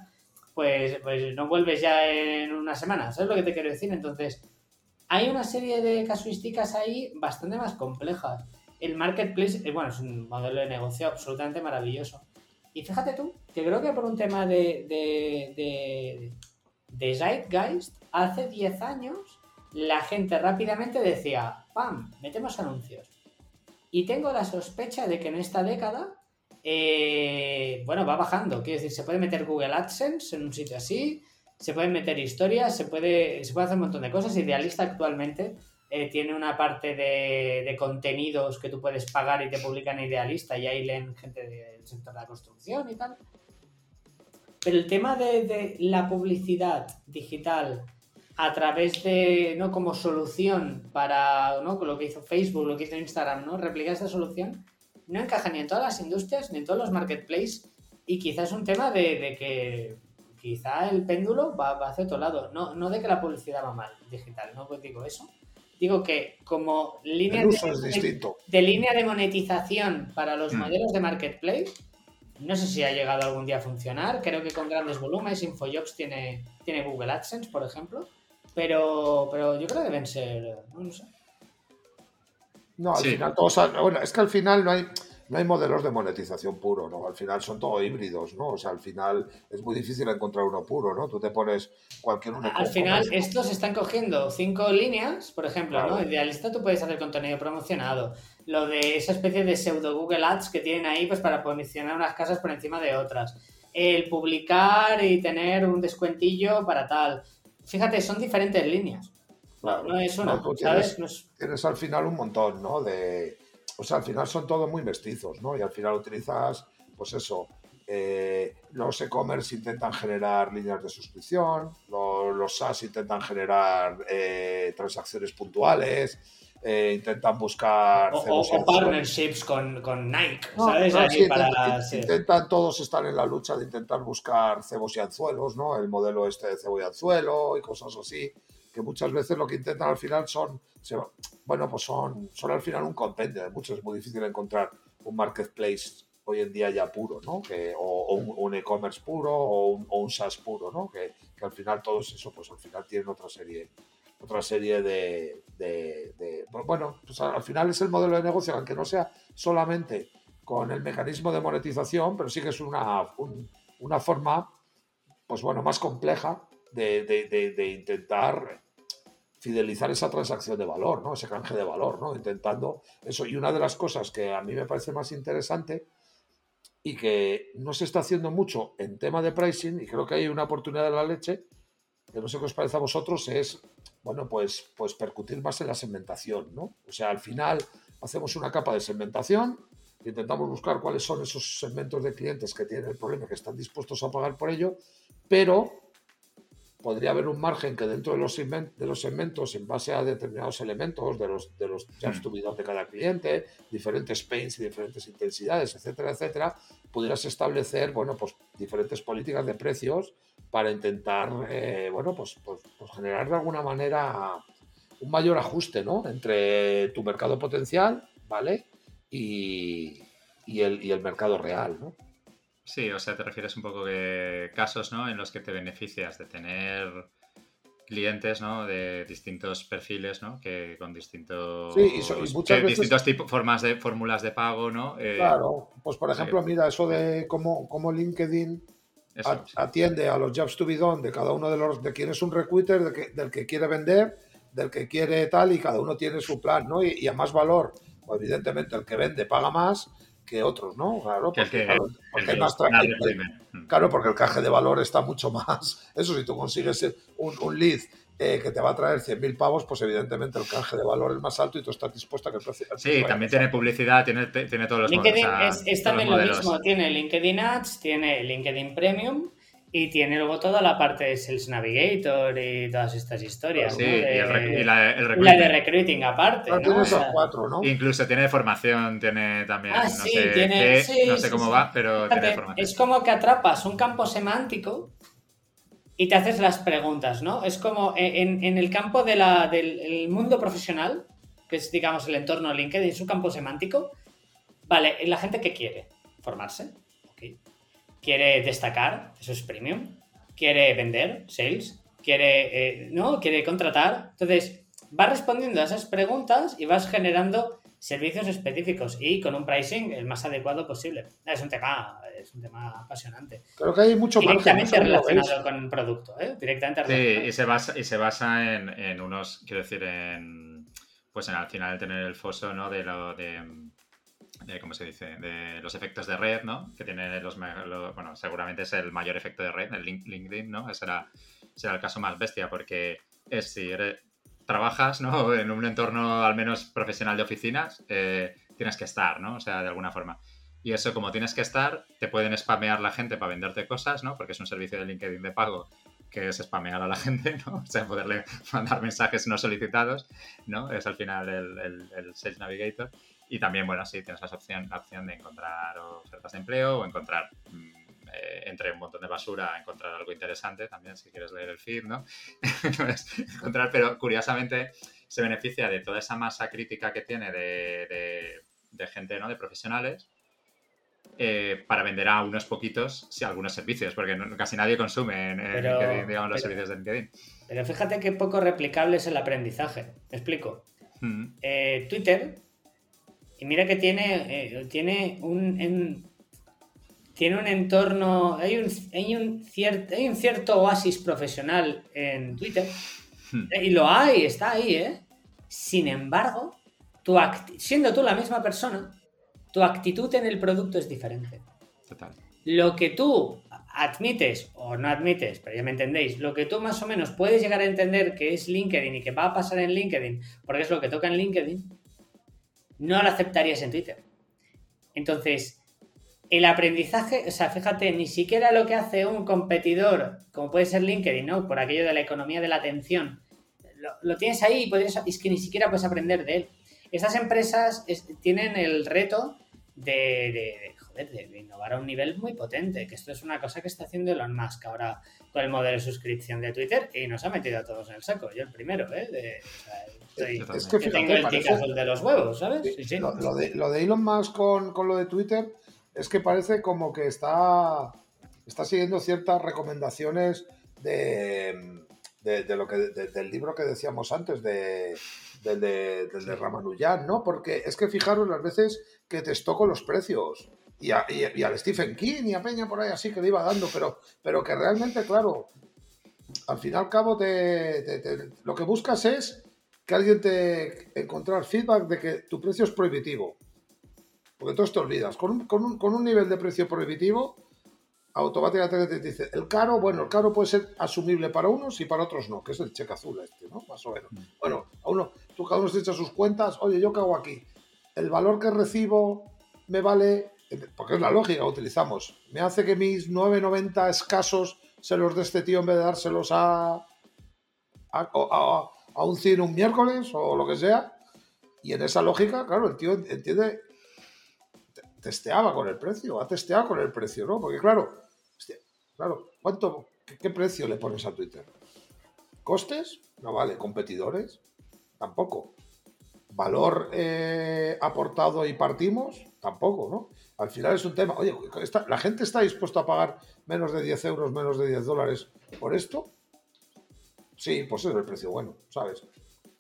pues, pues no vuelves ya en una semana. ¿Sabes lo que te quiero decir? Entonces, hay una serie de casuísticas ahí bastante más complejas. El marketplace, eh, bueno, es un modelo de negocio absolutamente maravilloso. Y fíjate tú, que creo que por un tema de, de, de, de Zeitgeist, hace 10 años la gente rápidamente decía, ¡pam!, metemos anuncios. Y tengo la sospecha de que en esta década, eh, bueno, va bajando. Quiero decir, se puede meter Google AdSense en un sitio así, se pueden meter historias, se puede, se puede hacer un montón de cosas. Idealista actualmente eh, tiene una parte de, contenidos que tú puedes pagar y te publican Idealista y ahí leen gente del sector de la construcción y tal. Pero el tema de, de la publicidad digital a través de, ¿no? Como solución para, ¿no? Con lo que hizo Facebook, lo que hizo Instagram, ¿no? Replicar esta solución no encaja ni en todas las industrias, ni en todos los marketplaces y quizás es un tema de, que quizá el péndulo va, va, hacia otro lado. No, no de que la publicidad va mal digital, no digo eso. Digo que como línea de, de, línea de monetización para los hmm. modelos de marketplace, no sé si ha llegado algún día a funcionar. Creo que con grandes volúmenes, InfoJobs tiene, tiene Google AdSense, por ejemplo. Pero, pero yo creo que deben ser, no sé. No, al final todos, bueno, es que al final no hay, no hay modelos de monetización puro, ¿no? Al final son todos híbridos, ¿no? O sea, al final es muy difícil encontrar uno puro, ¿no? Tú te pones cualquier uno. Al final, estos están cogiendo cinco líneas, por ejemplo, ¿no? Idealista tú puedes hacer contenido promocionado. Lo de esa especie de pseudo Google Ads que tienen ahí, pues para posicionar unas casas por encima de otras. El publicar y tener un descuentillo para tal fíjate, son diferentes líneas. No es una, tienes, al final un montón, ¿no? De, o sea, al final son todos muy mestizos, ¿no? Y al final utilizas, pues eso, eh, los e-commerce intentan generar líneas de suscripción, los, los SaaS intentan generar eh, transacciones puntuales, eh, intentan buscar... O, partnerships con, con Nike, ¿sabes? intentan, todos estar en la lucha de intentar buscar cebos y anzuelos, ¿no? El modelo este de cebo y anzuelo y cosas así, que muchas veces lo que intentan al final son, bueno, pues son, son al final un compendio de muchos. Es muy difícil encontrar un marketplace hoy en día ya puro, ¿no? Que, o, un, e-commerce puro o un, o un, SaaS puro, ¿no? Que, que, al final todos eso, pues al final tienen otra serie otra serie de, bueno, pues al final es el modelo de negocio, aunque no sea solamente con el mecanismo de monetización, pero sí que es una, una forma, pues bueno, más compleja de, intentar fidelizar esa transacción de valor. Ese canje de valor, ¿no? Intentando eso. Y una de las cosas que a mí me parece más interesante y que no se está haciendo mucho en tema de pricing, y creo que hay una oportunidad de la leche, que no sé qué os parece a vosotros, es, bueno, pues, pues percutir más en la segmentación, ¿no? O sea, al final hacemos una capa de segmentación, intentamos buscar cuáles son esos segmentos de clientes que tienen el problema, que están dispuestos a pagar por ello, pero podría haber un margen que dentro de los, de los segmentos, en base a determinados elementos de los, de los jobs hmm. de cada cliente, diferentes pains y diferentes intensidades, etcétera, etcétera, pudieras establecer, bueno, pues diferentes políticas de precios para intentar, eh, bueno, pues, pues, pues, generar de alguna manera un mayor ajuste, ¿no? Entre tu mercado potencial, ¿vale? Y, y, el, y el mercado real, ¿no? Sí, o sea, te refieres un poco de casos, ¿no? En los que te beneficias de tener clientes, ¿no? De distintos perfiles, ¿no? Que con distintos, Sí, y so- y muchas que veces- distintos tipos, formas de fórmulas de pago, ¿no? Eh, Claro, pues por ejemplo, mira, eso de cómo, cómo LinkedIn eso, a- sí. atiende a los jobs to be done de cada uno de los, de quién es un recruiter, de que- del que quiere vender, del que quiere tal, y cada uno tiene su plan, ¿no? Y, y a más valor, pues evidentemente el que vende paga más que otros, ¿no? Claro, porque, que- claro, porque hay más más tra- reprime. Mm. Claro, porque el caje de valor está mucho más. Eso, si tú consigues un, un lead eh, que te va a traer 100.000 pavos, pues evidentemente el canje de valor es más alto y tú estás dispuesto a que el precio. Sí, también tiene publicidad, tiene, tiene todos los LinkedIn modelos, es, es todos también los lo mismo. Tiene LinkedIn Ads, tiene LinkedIn Premium y tiene luego toda la parte de Sales Navigator y todas estas historias. Sí, ¿no? y, el, la, el y la de recruiting aparte. Ah, ¿no? esos cuatro, ¿no? Incluso tiene formación, tiene también, Ah, no sí, sé, tiene- qué, sí, no sé sí, cómo sí. va, pero Fíjate, tiene formación. es como que atrapas un campo semántico y te haces las preguntas, ¿no? Es como en, en el campo de la- del el mundo profesional, que es, digamos, el entorno LinkedIn, su campo semántico. Vale, la gente que quiere formarse, ok. Quiere destacar, eso es premium. Quiere vender, sales. Quiere, eh, ¿no? Quiere contratar. Entonces, vas respondiendo a esas preguntas y vas generando servicios específicos y con un pricing el más adecuado posible. Es un tema, es un tema apasionante. Creo que hay mucho margen. Directamente relacionado con el producto, ¿eh? Directamente Sí, relacionado. y se basa, y se basa en, en unos, quiero decir, en pues en al final tener el foso, ¿no? De lo de, de, ¿cómo se dice? De los efectos de red, ¿no? Que tiene los, bueno, seguramente es el mayor efecto de red, el link- LinkedIn, ¿no? Ese será, será el caso más bestia, porque es si eres, trabajas, ¿no? En un entorno al menos profesional de oficinas, eh, tienes que estar, ¿no? O sea, de alguna forma. Y eso, como tienes que estar, te pueden spamear la gente para venderte cosas, ¿no? Porque es un servicio de LinkedIn de pago que es spamear a la gente, ¿no? O sea, poderle mandar mensajes no solicitados, ¿no? Es al final el, el- el Sales Navigator. Y también, bueno, sí, tienes la opción, la opción de encontrar ofertas de empleo o encontrar, mm, eh, entre un montón de basura, encontrar algo interesante también, si quieres leer el feed, ¿no? Encontrar, pero curiosamente se beneficia de toda esa masa crítica que tiene de, de- de gente, ¿no? De profesionales eh, para vender a unos poquitos sí, algunos servicios, porque no- casi nadie consume en, en Pero- LinkedIn, digamos, los pero- servicios de LinkedIn. Pero fíjate qué poco replicable es el aprendizaje. Me explico. Mm, Eh, Twitter, y mira que tiene, eh, tiene un, en- tiene un entorno, hay un, hay, un cierto, hay un cierto oasis profesional en Twitter, Hmm. Y lo hay, está ahí, ¿eh? Sin embargo, tu siendo tú la misma persona, tu actitud en el producto es diferente. Total. Lo que tú admites o no admites, pero ya me entendéis, lo que tú más o menos puedes llegar a entender que es LinkedIn y que va a pasar en LinkedIn, porque es lo que toca en LinkedIn, no lo aceptarías en Twitter. Entonces, el aprendizaje, o sea, fíjate, ni siquiera lo que hace un competidor, como puede ser LinkedIn, ¿no? Por aquello de la economía de la atención, lo, tienes ahí y podrías, es que ni siquiera puedes aprender de él. Estas empresas es- tienen el reto de, joder, de- innovar a un nivel muy potente, que esto es una cosa que está haciendo Elon Musk ahora con el modelo de suscripción de Twitter y nos ha metido a todos en el saco. Yo el primero, ¿eh? De- o sea, estoy- Totalmente. Es que que tengo el parece- de los huevos, ¿sabes? Sí, sí. Lo, lo de, lo de Elon Musk con, con lo de Twitter es que parece como que está, está siguiendo ciertas recomendaciones de, de, de lo que, de- del libro que decíamos antes, de, del de, del de Ramanujan, ¿no? Porque es que fijaros las veces que testó con los precios. Y, a- y- y al Stephen King y a Peña por ahí así que le iba dando, pero, pero que realmente, claro, al fin y al cabo te- te- te- lo que buscas es que alguien te encontrar feedback de que tu precio es prohibitivo. Porque todos te olvidas. Con un, con un- con un nivel de precio prohibitivo, automáticamente te dice, el caro, bueno, el caro puede ser asumible para unos y para otros no, que es el cheque azul este, ¿no? Más o menos. Bueno, a uno, tú cada uno se echa sus cuentas, oye, ¿yo hago aquí? El valor que recibo me vale, porque es la lógica que utilizamos, me hace que mis 9,90 escasos se los dé este tío en vez de dárselos a, a, un cine un miércoles o lo que sea. Y en esa lógica, claro, el tío entiende, te- testeaba con el precio, ha testeado con el precio, ¿no? Porque claro, claro, ¿cuánto, qué, qué precio le pones a Twitter? ¿Costes? No vale. ¿Competidores? Tampoco. ¿Valor eh, aportado y partimos? Tampoco, ¿no? Al final es un tema. Oye, ¿la gente está dispuesta a pagar menos de 10 euros, menos de 10 dólares por esto? Sí, pues es el precio bueno, ¿sabes?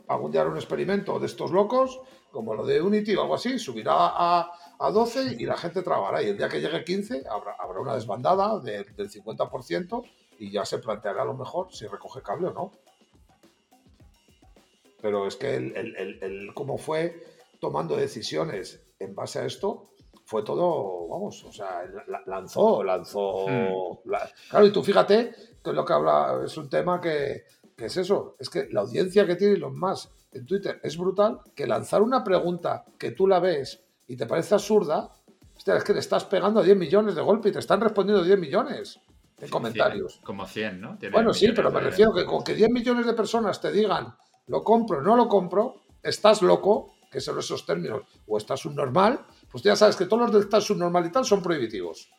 Algún día un experimento de estos locos, como lo de Unity o algo así, subirá a, a 12 y la gente trabajará. Y el día que llegue 15 habrá, habrá una desbandada de- del 50% y ya se planteará a lo mejor si recoge cable o no. Pero es que el, el- el- el cómo fue tomando decisiones en base a esto fue todo, vamos, o sea, la- lanzó, lanzó. Hmm. la- claro, y tú fíjate que es lo que habla, es un tema que, que es eso, es que la audiencia que tiene los más en Twitter es brutal, que lanzar una pregunta que tú la ves y te parece absurda, hostia, es que le estás pegando a 10 millones de golpe y te están respondiendo 10 millones en comentarios. Como 100, ¿no? Tiene Bueno, sí, pero me de- refiero que con que 10 millones de personas te digan lo compro, no lo compro, estás loco, que son esos términos, o estás subnormal, pues ya sabes que todos los de estás subnormal y tal son prohibitivos.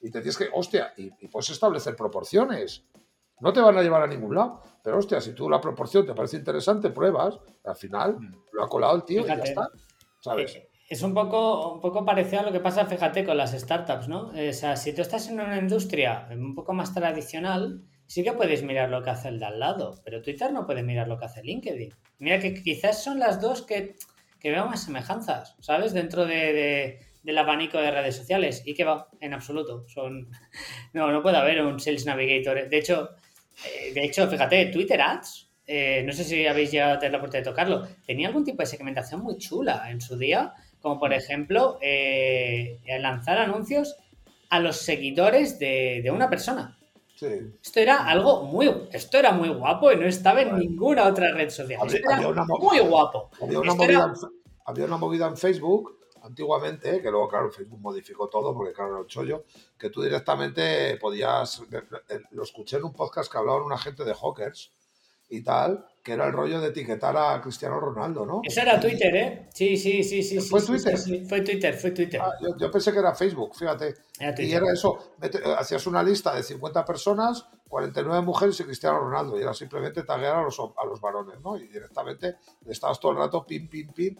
Y te tienes que, hostia, y, y puedes establecer proporciones. No te van a llevar a ningún lado. Pero hostia, si tú la proporción te parece interesante, pruebas, al final Mm. lo ha colado el tío y ya está. ¿Sabes? Eh, Es un poco, un poco parecido a lo que pasa, fíjate, con las startups, ¿no? Eh, O sea, si tú estás en una industria un poco más tradicional, sí que puedes mirar lo que hace el de al lado, pero Twitter no puede mirar lo que hace LinkedIn. Mira que quizás son las dos que, que veo más semejanzas, ¿sabes? Dentro de, de- del abanico de redes sociales. Y que va, en absoluto. Son... No, no puede haber un Sales Navigator. De hecho, eh, de hecho, fíjate, Twitter Ads, eh, no sé si habéis llegado a tener la oportunidad de tocarlo, tenía algún tipo de segmentación muy chula en su día, como por ejemplo eh, lanzar anuncios a los seguidores de, de una persona. Sí. Esto era algo muy, esto era muy guapo y no estaba en Bueno. ninguna otra red social. Había- Esto era había una mo- muy guapo. Había una, movida era- en, había una movida en Facebook antiguamente, que luego, claro, Facebook modificó todo, porque, claro, era un chollo, que tú directamente podías. eh, Lo escuché en un podcast que hablaban una gente de Hawkers y tal, que era el rollo de etiquetar a Cristiano Ronaldo, ¿no? Eso era Twitter, ¿eh? Sí, sí, sí, sí. ¿Fue sí, Twitter? sí, sí. Fue Twitter, fue Twitter. Ah, yo, yo pensé que era Facebook, fíjate. Era Y era eso, eh, hacías una lista de 50 personas, 49 mujeres y Cristiano Ronaldo, y era simplemente taguear a los, a los varones, ¿no? Y directamente estabas todo el rato pim, pim, pim,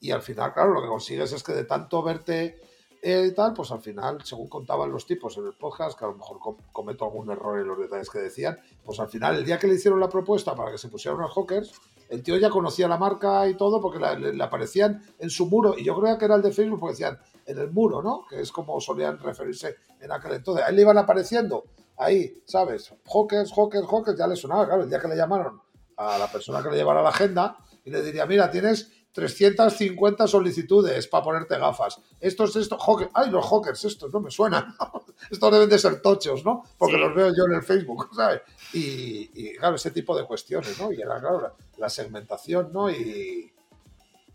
y al final, claro, lo que consigues es que de tanto verte eh, tal, pues al final, según contaban los tipos en el podcast, que a lo mejor com- cometo algún error en los detalles que decían, pues al final, el día que le hicieron la propuesta para que se pusieran los hawkers, el tío ya conocía la marca y todo porque le, le aparecían en su muro, y yo creo que era el de Facebook porque decían en el muro, ¿no? Que es como solían referirse en aquel entonces. A él le iban apareciendo ahí, ¿sabes? Hawkers, hawkers, hawkers, ya le sonaba, claro, el día que le llamaron a la persona que le llevara la agenda y le diría, mira, tienes 350 solicitudes para ponerte gafas. Esto es esto, hawkers, ay, los hawkers, estos no me suenan. estos deben de ser tochos, ¿no? Porque Sí. los veo yo en el Facebook, ¿sabes? Y, y, claro, ese tipo de cuestiones, ¿no? Y era, claro, la, la segmentación, ¿no? Y,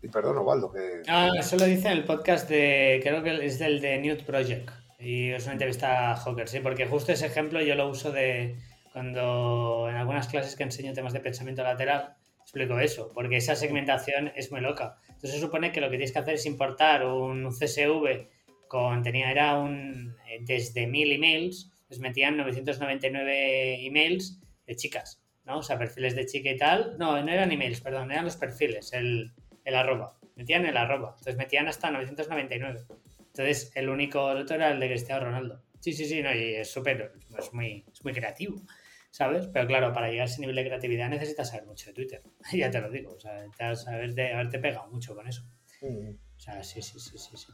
y perdón, Ovaldo, que... Ah, eso lo dice en el podcast de, creo que es del de Newt Project. Y es una entrevista a Hawker, sí, porque justo ese ejemplo yo lo uso de cuando en algunas clases que enseño temas de pensamiento lateral, explico eso, porque esa segmentación es muy loca. Entonces se supone que lo que tienes que hacer es importar un CSV con, tenía, era un, eh, desde mil emails, pues metían 999 emails de chicas, ¿no? O sea, perfiles de chica y tal. No, no eran emails, perdón, eran los perfiles, el, el arroba. Metían el arroba. Entonces metían hasta 999. Entonces el único, otro era el de Cristiano Ronaldo. Sí, sí, sí, no, y es súper, es muy, es muy creativo, ¿sabes? Pero claro, para llegar a ese nivel de creatividad necesitas saber mucho de Twitter. ya te lo digo, o sea, necesitas saber de, haberte pegado mucho con eso. O sea, sí, sí, sí, sí, sí.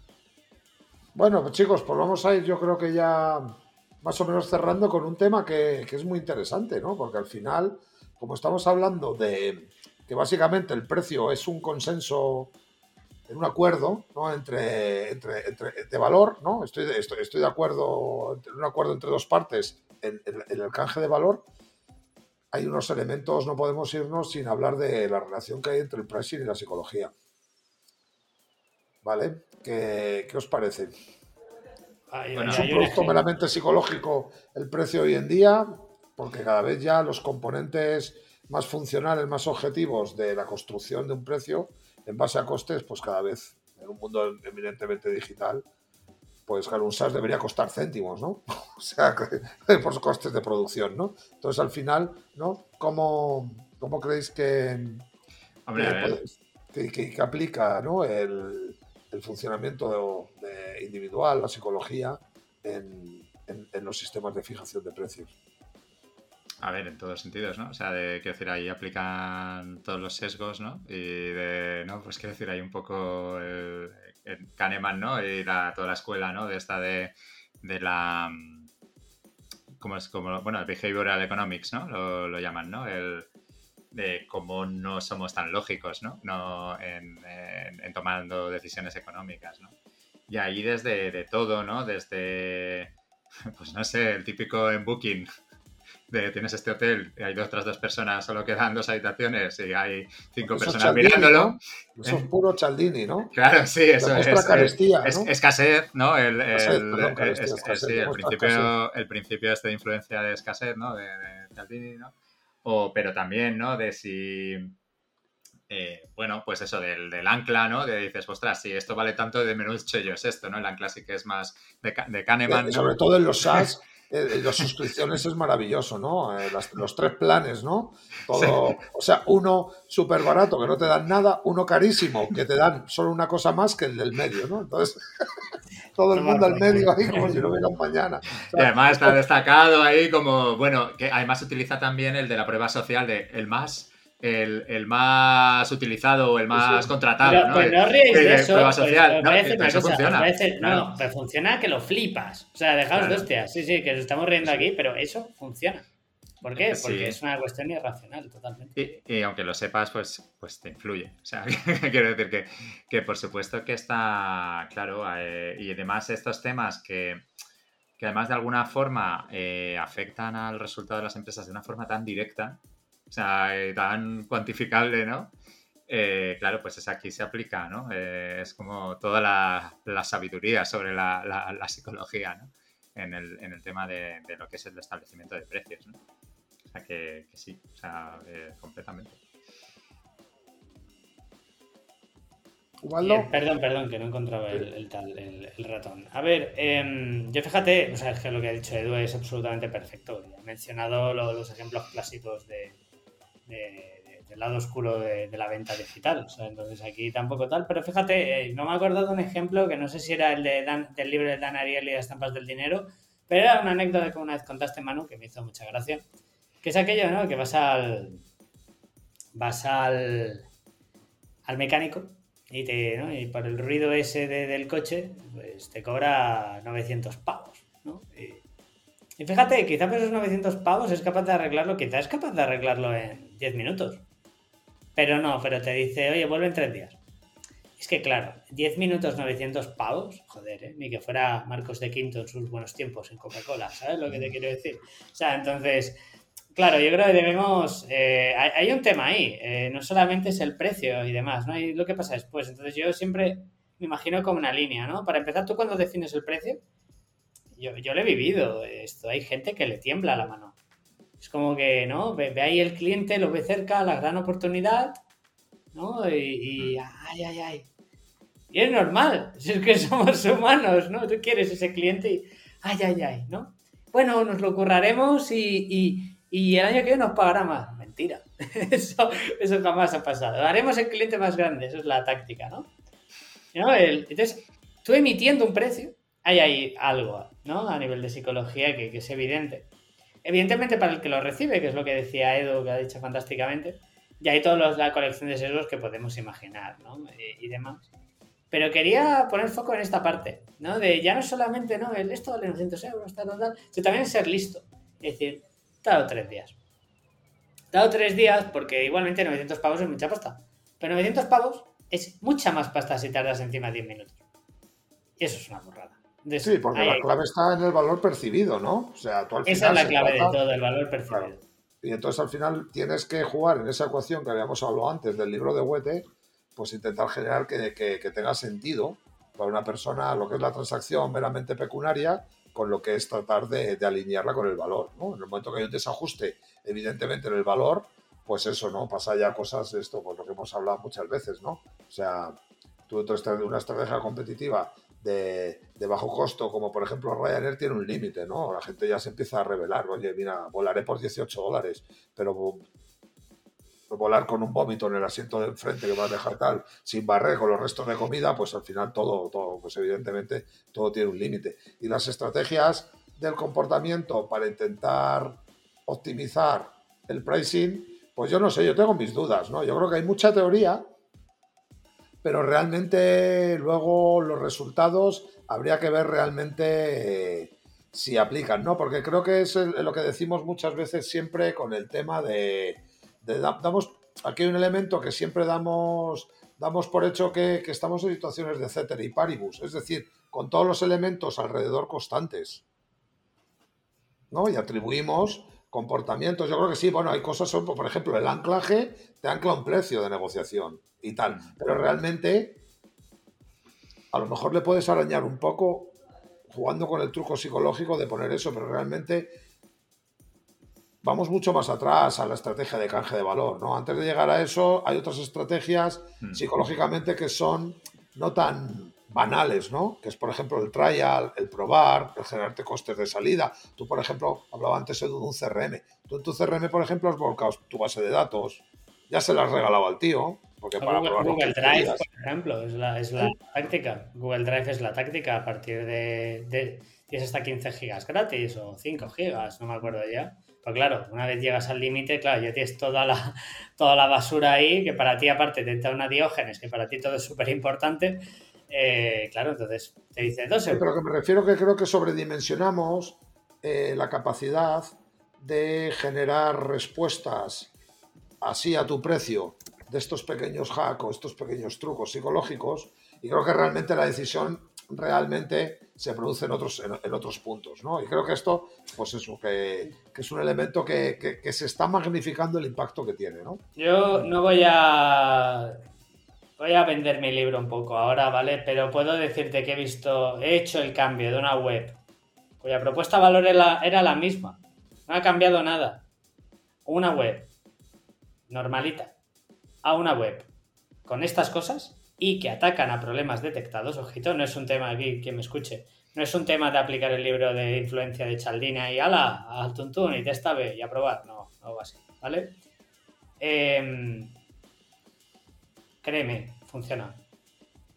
Bueno, pues chicos, pues vamos a ir, yo creo que ya más o menos cerrando con un tema que, que es muy interesante, ¿no? Porque al final, como estamos hablando de que básicamente el precio es un consenso, en un acuerdo, ¿no? Entre, entre, entre- de valor, ¿no? Estoy estoy, estoy de acuerdo, en un acuerdo entre dos partes en, el canje de valor. Hay unos elementos, no podemos irnos sin hablar de la relación que hay entre el pricing y la psicología. ¿Vale? ¿Qué, qué os parece? Bueno, ¿Es un producto meramente psicológico el precio hoy en día? Porque cada vez ya los componentes más funcionales, más objetivos de la construcción de un precio en base a costes, pues cada vez en un mundo eminentemente digital, pues claro, un SaaS debería costar céntimos, ¿no? O sea, que- por los costes de producción, ¿no? Entonces al final, ¿no? ¿Cómo, cómo creéis que, Hombre, que, que- que- que aplica ¿no? el, el funcionamiento de- de individual, la psicología, en, en- en los sistemas de fijación de precios. a ver, en todos sentidos, ¿no? O sea, de, quiero decir, ahí aplican todos los sesgos, ¿no? Y de, ¿no? Pues quiero decir, hay un poco el, Kahneman, ¿no? Y toda la escuela, ¿no? De esta de, de la... ¿Cómo es? Como, bueno, el behavioral economics, ¿no? Lo, lo llaman, ¿no? El, de cómo no somos tan lógicos, ¿no? no en, en, tomando decisiones económicas, ¿no? Y ahí desde de todo, ¿no? Desde, pues no sé, el típico en Booking, de tienes este hotel y hay otras dos personas, solo quedan dos habitaciones y hay cinco personas mirándolo. Eso es puro Chaldini, ¿no? Claro, sí, eso es, es, escasez, ¿no? El, el, principio, el principio este de influencia de escasez, ¿no? De, de Cialdini, ¿no? O, pero también, ¿no? De si, eh, bueno, pues eso, del, del, ancla, ¿no? De dices, ostras, si esto vale tanto, de menos yo es esto, ¿no? El ancla sí que es más de, de Kahneman. ¿no? Sobre todo en los SaaS, eh, las suscripciones es maravilloso, ¿no? Eh, los tres planes, ¿no? Todo, O sea, uno súper barato que no te dan nada, uno carísimo que te dan solo una cosa más que el del medio, ¿no? Entonces, todo el mundo al medio ahí como si no hubiera mañana. y además está destacado ahí como, bueno, que además utiliza también el de la prueba social de el más el, el, más utilizado o el más contratado. Pero, ¿no? Pues no ríais de, eso. Prueba social. no, eso funciona. No, pero funciona que lo flipas. O sea, dejaos de hostias. Sí, sí, que nos estamos riendo aquí, pero eso funciona. ¿Por qué? Porque es una cuestión irracional, totalmente. Y, aunque lo sepas, pues, pues te influye. O sea, quiero decir que, que, por supuesto que está claro. Eh, y además estos temas que, que además de alguna forma eh, afectan al resultado de las empresas de una forma tan directa, o sea, eh, tan cuantificable, ¿no? Eh, claro, pues es aquí se aplica, ¿no? Eh, es como toda la, sabiduría sobre la, psicología, ¿no? En el, tema de, lo que es el establecimiento de precios, ¿no? O sea, que, sí, o sea, completamente. perdón, perdón, que no encontraba el, el, ratón. A ver, em, yo fíjate, o sea, es que lo que ha dicho Edu es absolutamente perfecto. Ha mencionado los ejemplos clásicos de, del lado oscuro de, la venta digital. entonces aquí tampoco tal. Pero fíjate, eh, no me he acordado un ejemplo que no sé si era el de del libro de Dan Ariely y las estampas del dinero, pero era una anécdota que una vez contaste, Manu, que me hizo mucha gracia. Que es aquello, ¿no? Que vas al. vas al. al mecánico y, te, ¿no? y por el ruido ese del coche, pues te cobra 900 pavos, ¿no? Y fíjate, quizá por esos 900 pavos es capaz de arreglarlo, quizá es capaz de arreglarlo en 10 minutos. Pero no, pero te dice, oye, vuelve en 3 días. Es que claro, 10 minutos 900 pavos, joder, ¿eh? ni que fuera Marcos de Quinto en sus buenos tiempos en Coca-Cola, ¿sabes lo que te quiero decir? O sea, entonces, claro, yo creo que debemos, eh, hay, un tema ahí, eh, no solamente es el precio y demás, ¿no? Y lo que pasa después, entonces yo siempre me imagino como una línea, ¿no? Para empezar, tú cuando defines el precio, yo, yo lo he vivido esto. Hay gente que le tiembla la mano. Es como que, ¿no? Ve, ahí el cliente, lo ve cerca, la gran oportunidad, ¿no? Y, ay, ay, ay. Y es normal, si es que somos humanos, ¿no? Tú quieres ese cliente y, ay, ay, ay, ¿no? Bueno, nos lo curraremos y, y, el año que viene nos pagará más. Mentira. Eso, eso jamás ha pasado. Haremos el cliente más grande, eso es la táctica, ¿no? ¿No? entonces, tú emitiendo un precio, hay ahí algo, ¿no? A nivel de psicología que, es evidente. Evidentemente para el que lo recibe, que es lo que decía Edu, que ha dicho fantásticamente, y hay toda la colección de sesgos que podemos imaginar, ¿no? Y, demás. Pero quería poner foco en esta parte, ¿no? De ya no solamente, ¿no? Esto vale 900 euros, tal, tal, tal, sino también ser listo. Es decir, dado tres días. Dado tres días, porque igualmente 900 pavos es mucha pasta. Pero 900 pavos es mucha más pasta si tardas encima de 10 minutos. Y eso es una burrada sí, porque la clave está en el valor percibido, ¿no? O sea, tú al Esa es la clave de todo, el valor percibido. Y entonces al final tienes que jugar en esa ecuación que habíamos hablado antes del libro de Huete, pues intentar generar que, que, tenga sentido para una persona lo que es la transacción meramente pecuniaria con lo que es tratar de, de, alinearla con el valor, ¿no? En el momento que hay un desajuste, evidentemente, en el valor, pues eso, ¿no? Pasa ya cosas, esto, pues lo que hemos hablado muchas veces, ¿no? O sea, tú, tú una estrategia competitiva de, bajo costo, como por ejemplo Ryanair, tiene un límite, ¿no? La gente ya se empieza a revelar, oye, mira, volaré por 18 dólares, pero volar con un vómito en el asiento de enfrente que va a dejar tal, sin barrer con los restos de comida, pues al final todo, todo pues evidentemente todo tiene un límite. Y las estrategias del comportamiento para intentar optimizar el pricing, pues yo no sé, yo tengo mis dudas, ¿no? Yo creo que hay mucha teoría, pero realmente luego los resultados habría que ver realmente eh, si aplican, ¿no? Porque creo que es lo que decimos muchas veces siempre con el tema de, damos, aquí hay un elemento que siempre damos, damos por hecho que, estamos en situaciones de ceteris y paribus, es decir, con todos los elementos alrededor constantes. ¿no? Y atribuimos comportamientos. Yo creo que sí, bueno, hay cosas, por ejemplo, el anclaje te ancla un precio de negociación y tal, pero realmente a lo mejor le puedes arañar un poco jugando con el truco psicológico de poner eso, pero realmente vamos mucho más atrás a la estrategia de canje de valor, ¿no? Antes de llegar a eso, hay otras estrategias hmm. psicológicamente que son no tan banales, ¿no? Que es, por ejemplo, el trial, el probar, el generarte costes de salida. Tú, por ejemplo, hablaba antes de un CRM. Tú en tu CRM, por ejemplo, has volcado tu base de datos. Ya se la has regalado al tío. Porque para Google, Drive, por ejemplo, es la, es la táctica. Google Drive es la táctica a partir de, Tienes hasta 15 gigas gratis o 5 gigas, no me acuerdo ya. Pues claro, una vez llegas al límite, claro, ya tienes toda la, toda la basura ahí, que para ti aparte te entra una diógenes, que para ti todo es súper importante eh, claro, entonces te dice dos Pero que me refiero que creo que sobredimensionamos eh, la capacidad de generar respuestas así a tu precio de estos pequeños hacks o estos pequeños trucos psicológicos y creo que realmente la decisión realmente se produce en otros, en, otros puntos, ¿no? Y creo que esto, pues eso, que, que es un elemento que, que, se está magnificando el impacto que tiene, ¿no? Yo no voy a Voy a vender mi libro un poco ahora, ¿vale? Pero puedo decirte que he visto, he hecho el cambio de una web cuya propuesta de valor era, la misma. No ha cambiado nada. Una web normalita a una web con estas cosas y que atacan a problemas detectados. Ojito, no es un tema aquí, que me escuche, no es un tema de aplicar el libro de influencia de Chaldina y ala, al tuntún y testabe y a probar. No, no va así, ¿vale? Eh, créeme, funciona.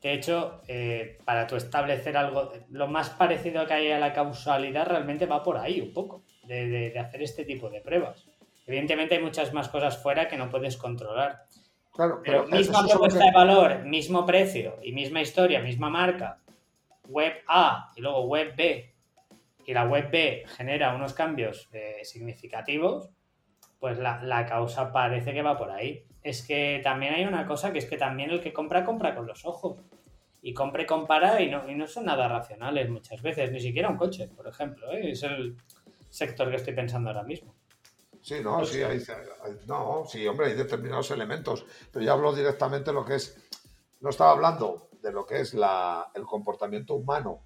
De hecho, eh, para tu establecer algo, lo más parecido que hay a la causalidad realmente va por ahí un poco, de, hacer este tipo de pruebas. Evidentemente hay muchas más cosas fuera que no puedes controlar. Claro, pero, misma propuesta de valor, mismo precio y misma historia, misma marca, web A y luego web B, y la web B genera unos cambios eh, significativos, pues la, causa parece que va por ahí. Es que también hay una cosa que es que también el que compra, compra con los ojos. Y compra y compara y no, y no son nada racionales muchas veces, ni siquiera un coche, por ejemplo. ¿eh? Es el sector que estoy pensando ahora mismo. Sí, no, sí, hay, no, sí, hombre, hay determinados elementos, pero yo hablo directamente de lo que es, no estaba hablando de lo que es la, el comportamiento humano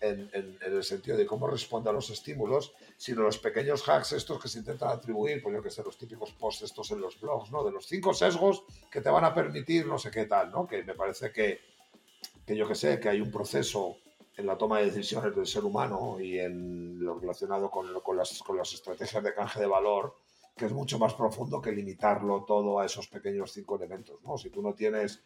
en, el sentido de cómo responde a los estímulos, sino los pequeños hacks estos que se intentan atribuir, pues yo que sé, los típicos posts estos en los blogs, ¿no? De los cinco sesgos que te van a permitir no sé qué tal, ¿no? Que me parece que, que yo que sé, que hay un proceso en la toma de decisiones del ser humano y en lo relacionado con, con, las, con las estrategias de canje de valor, que es mucho más profundo que limitarlo todo a esos pequeños cinco elementos, ¿no? Si tú no tienes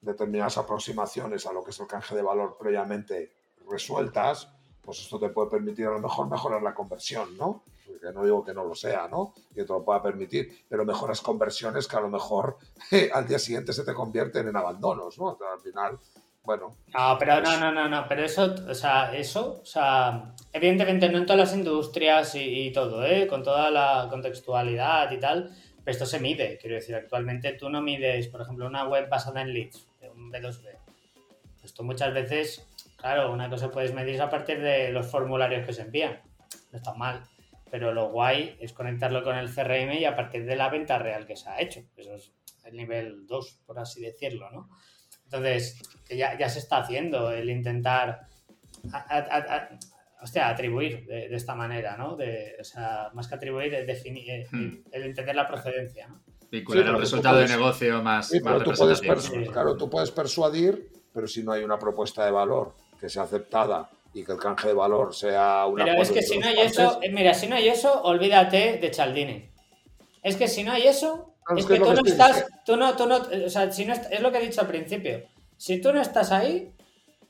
determinadas aproximaciones a lo que es el canje de valor previamente resueltas, pues esto te puede permitir a lo mejor mejorar la conversión, ¿no? Que no digo que no lo sea, ¿no? Que te lo pueda permitir, pero mejoras conversiones que a lo mejor al día siguiente se te convierten en abandonos, ¿no? al final, bueno. No, pero no, no, no, no, pero eso, o sea, eso, o sea, evidentemente no en todas las industrias y, todo, ¿eh? Con toda la contextualidad y tal, pero esto se mide, quiero decir, actualmente tú no mides, por ejemplo, una web basada en leads, un B2B. Esto muchas veces Claro, una cosa puedes medir a partir de los formularios que se envían. No está mal. Pero lo guay es conectarlo con el CRM y a partir de la venta real que se ha hecho. Eso es el nivel 2, por así decirlo, ¿no? Entonces, ya, ya se está haciendo el intentar hostia, atribuir de, esta manera, ¿no? De, o sea, más que atribuir, definir, eh, hmm. el entender la procedencia, ¿no? Vincular el resultado de negocio más, sí, tú puedes Claro, tú puedes persuadir, pero si no hay una propuesta de valor que sea aceptada y que el canje de valor sea una. Pero es que si no hay eso, eh, mira, si no hay eso, olvídate de Chaldini. Es que si no hay eso, es, que, tú no estás, tú no, tú no, o sea, si no es lo que he dicho al principio. Si tú no estás ahí,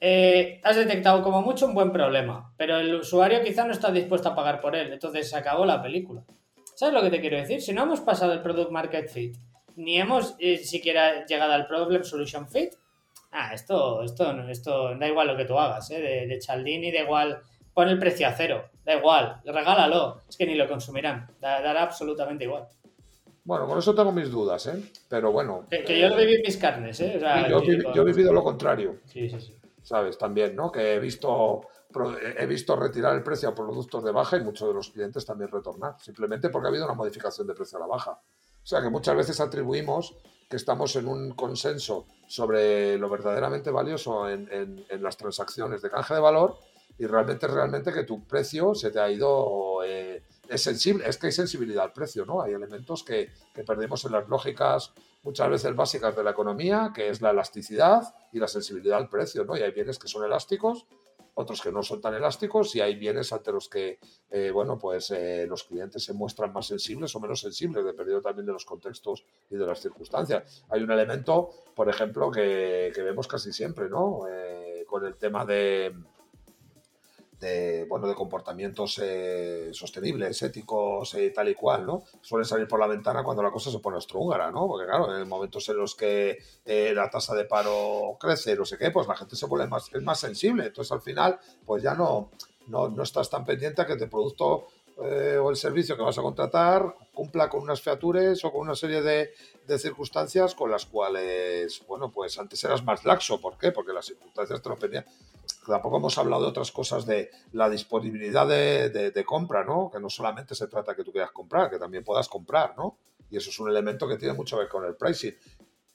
eh, has detectado como mucho un buen problema, pero el usuario quizá no está dispuesto a pagar por él, entonces se acabó la película. ¿Sabes lo que te quiero decir? Si no hemos pasado el Product Market Fit, ni hemos eh, siquiera llegado al Problem Solution Fit, ah, esto, esto, esto da igual lo que tú hagas, ¿eh? de, de Chaldini, da igual, pon el precio a cero, da igual, regálalo, es que ni lo consumirán, dará absolutamente igual. Bueno, con eso tengo mis dudas, ¿eh? Pero bueno. Que, yo lo viví mis carnes, ¿eh? yo, he vivido lo contrario. Sí, sí, sí. ¿Sabes? También, ¿no? Que he visto, he visto retirar el precio a productos de baja y muchos de los clientes también retornar, simplemente porque ha habido una modificación de precio a la baja. O sea que muchas veces atribuimos que estamos en un consenso sobre lo verdaderamente valioso en, en, las transacciones de canje de valor y realmente, realmente que tu precio se te ha ido... Eh, es sensible, es que hay sensibilidad al precio, ¿no? Hay elementos que, que, perdemos en las lógicas muchas veces básicas de la economía, que es la elasticidad y la sensibilidad al precio, ¿no? Y hay bienes que son elásticos, otros que no son tan elásticos, y hay bienes ante los que, eh, bueno, pues eh, los clientes se muestran más sensibles o menos sensibles, dependiendo también de los contextos y de las circunstancias. Hay un elemento, por ejemplo, que, que vemos casi siempre, ¿no? Eh, con el tema de de, bueno, de comportamientos eh, sostenibles, éticos y eh, tal y cual, ¿no? Suelen salir por la ventana cuando la cosa se pone húngara, ¿no? Porque claro, en momentos en los que eh, la tasa de paro crece, no sé qué, pues la gente se vuelve más, es más sensible. Entonces al final, pues ya no, no, no estás tan pendiente a que te producto o el servicio que vas a contratar cumpla con unas features o con una serie de, circunstancias con las cuales, bueno, pues antes eras más laxo. ¿Por qué? Porque las circunstancias te lo pedían tampoco hemos hablado de otras cosas de la disponibilidad de, compra, ¿no? Que no solamente se trata que tú quieras comprar, que también puedas comprar, ¿no? Y eso es un elemento que tiene mucho que ver con el pricing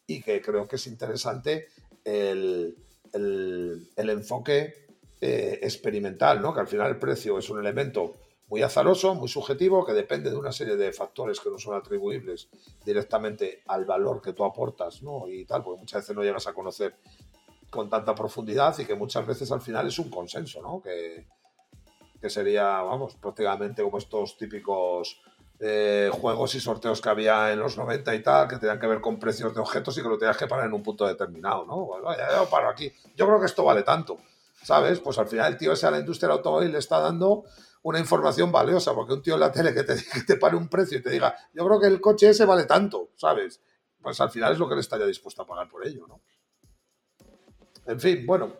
y que creo que es interesante el, enfoque eh, experimental, ¿no? Que al final el precio es un elemento muy azaroso, muy subjetivo, que depende de una serie de factores que no son atribuibles directamente al valor que tú aportas, ¿no? Y tal, porque muchas veces no llegas a conocer con tanta profundidad y que muchas veces al final es un consenso, ¿no? Que, que sería, vamos, prácticamente como estos típicos eh, juegos y sorteos que había en los 90 y tal, que tenían que ver con precios de objetos y que lo tenías que parar en un punto determinado, ¿no? Pues vaya, yo paro aquí. Yo creo que esto vale tanto, ¿sabes? Pues al final el tío ese a la industria del automóvil le está dando una información valiosa, porque un tío en la tele que te, que te pare un precio y te diga, yo creo que el coche ese vale tanto, ¿sabes? Pues al final es lo que él estaría dispuesto a pagar por ello, ¿no? En fin, bueno,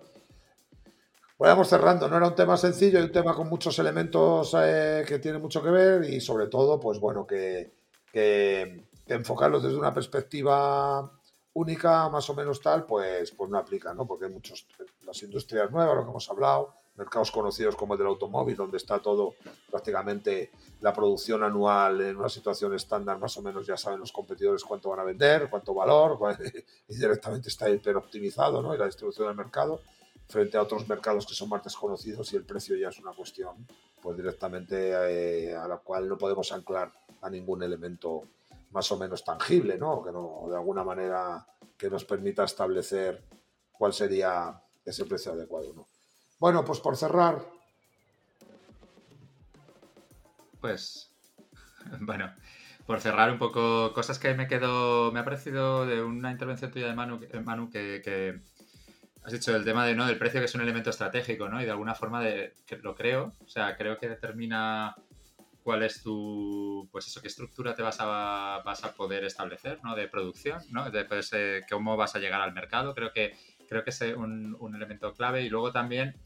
vayamos cerrando. No era un tema sencillo, hay un tema con muchos elementos eh, que tiene mucho que ver y sobre todo, pues bueno, que, que, enfocarlo desde una perspectiva única, más o menos tal, pues, pues no aplica, ¿no? Porque hay muchos, las industrias nuevas, lo que hemos hablado, mercados conocidos como el del automóvil, donde está todo prácticamente la producción anual en una situación estándar, más o menos ya saben los competidores cuánto van a vender, cuánto valor, y directamente está hiper optimizado, ¿no? Y la distribución del mercado, frente a otros mercados que son más desconocidos y el precio ya es una cuestión, pues directamente eh, a la cual no podemos anclar a ningún elemento más o menos tangible, ¿no? Que no, de alguna manera que nos permita establecer cuál sería ese precio adecuado, ¿no? Bueno, pues por cerrar. Pues, bueno, por cerrar un poco, cosas que me quedo, me ha parecido de una intervención tuya de Manu, Manu que, has dicho el tema de, ¿no? del precio que es un elemento estratégico, ¿no? Y de alguna forma lo creo, o sea, creo que determina cuál es tu, pues eso, qué estructura te vas a, vas a poder establecer, ¿no? De producción, ¿no? De, pues, eh, cómo vas a llegar al mercado, creo que creo que es un, elemento clave. Y luego también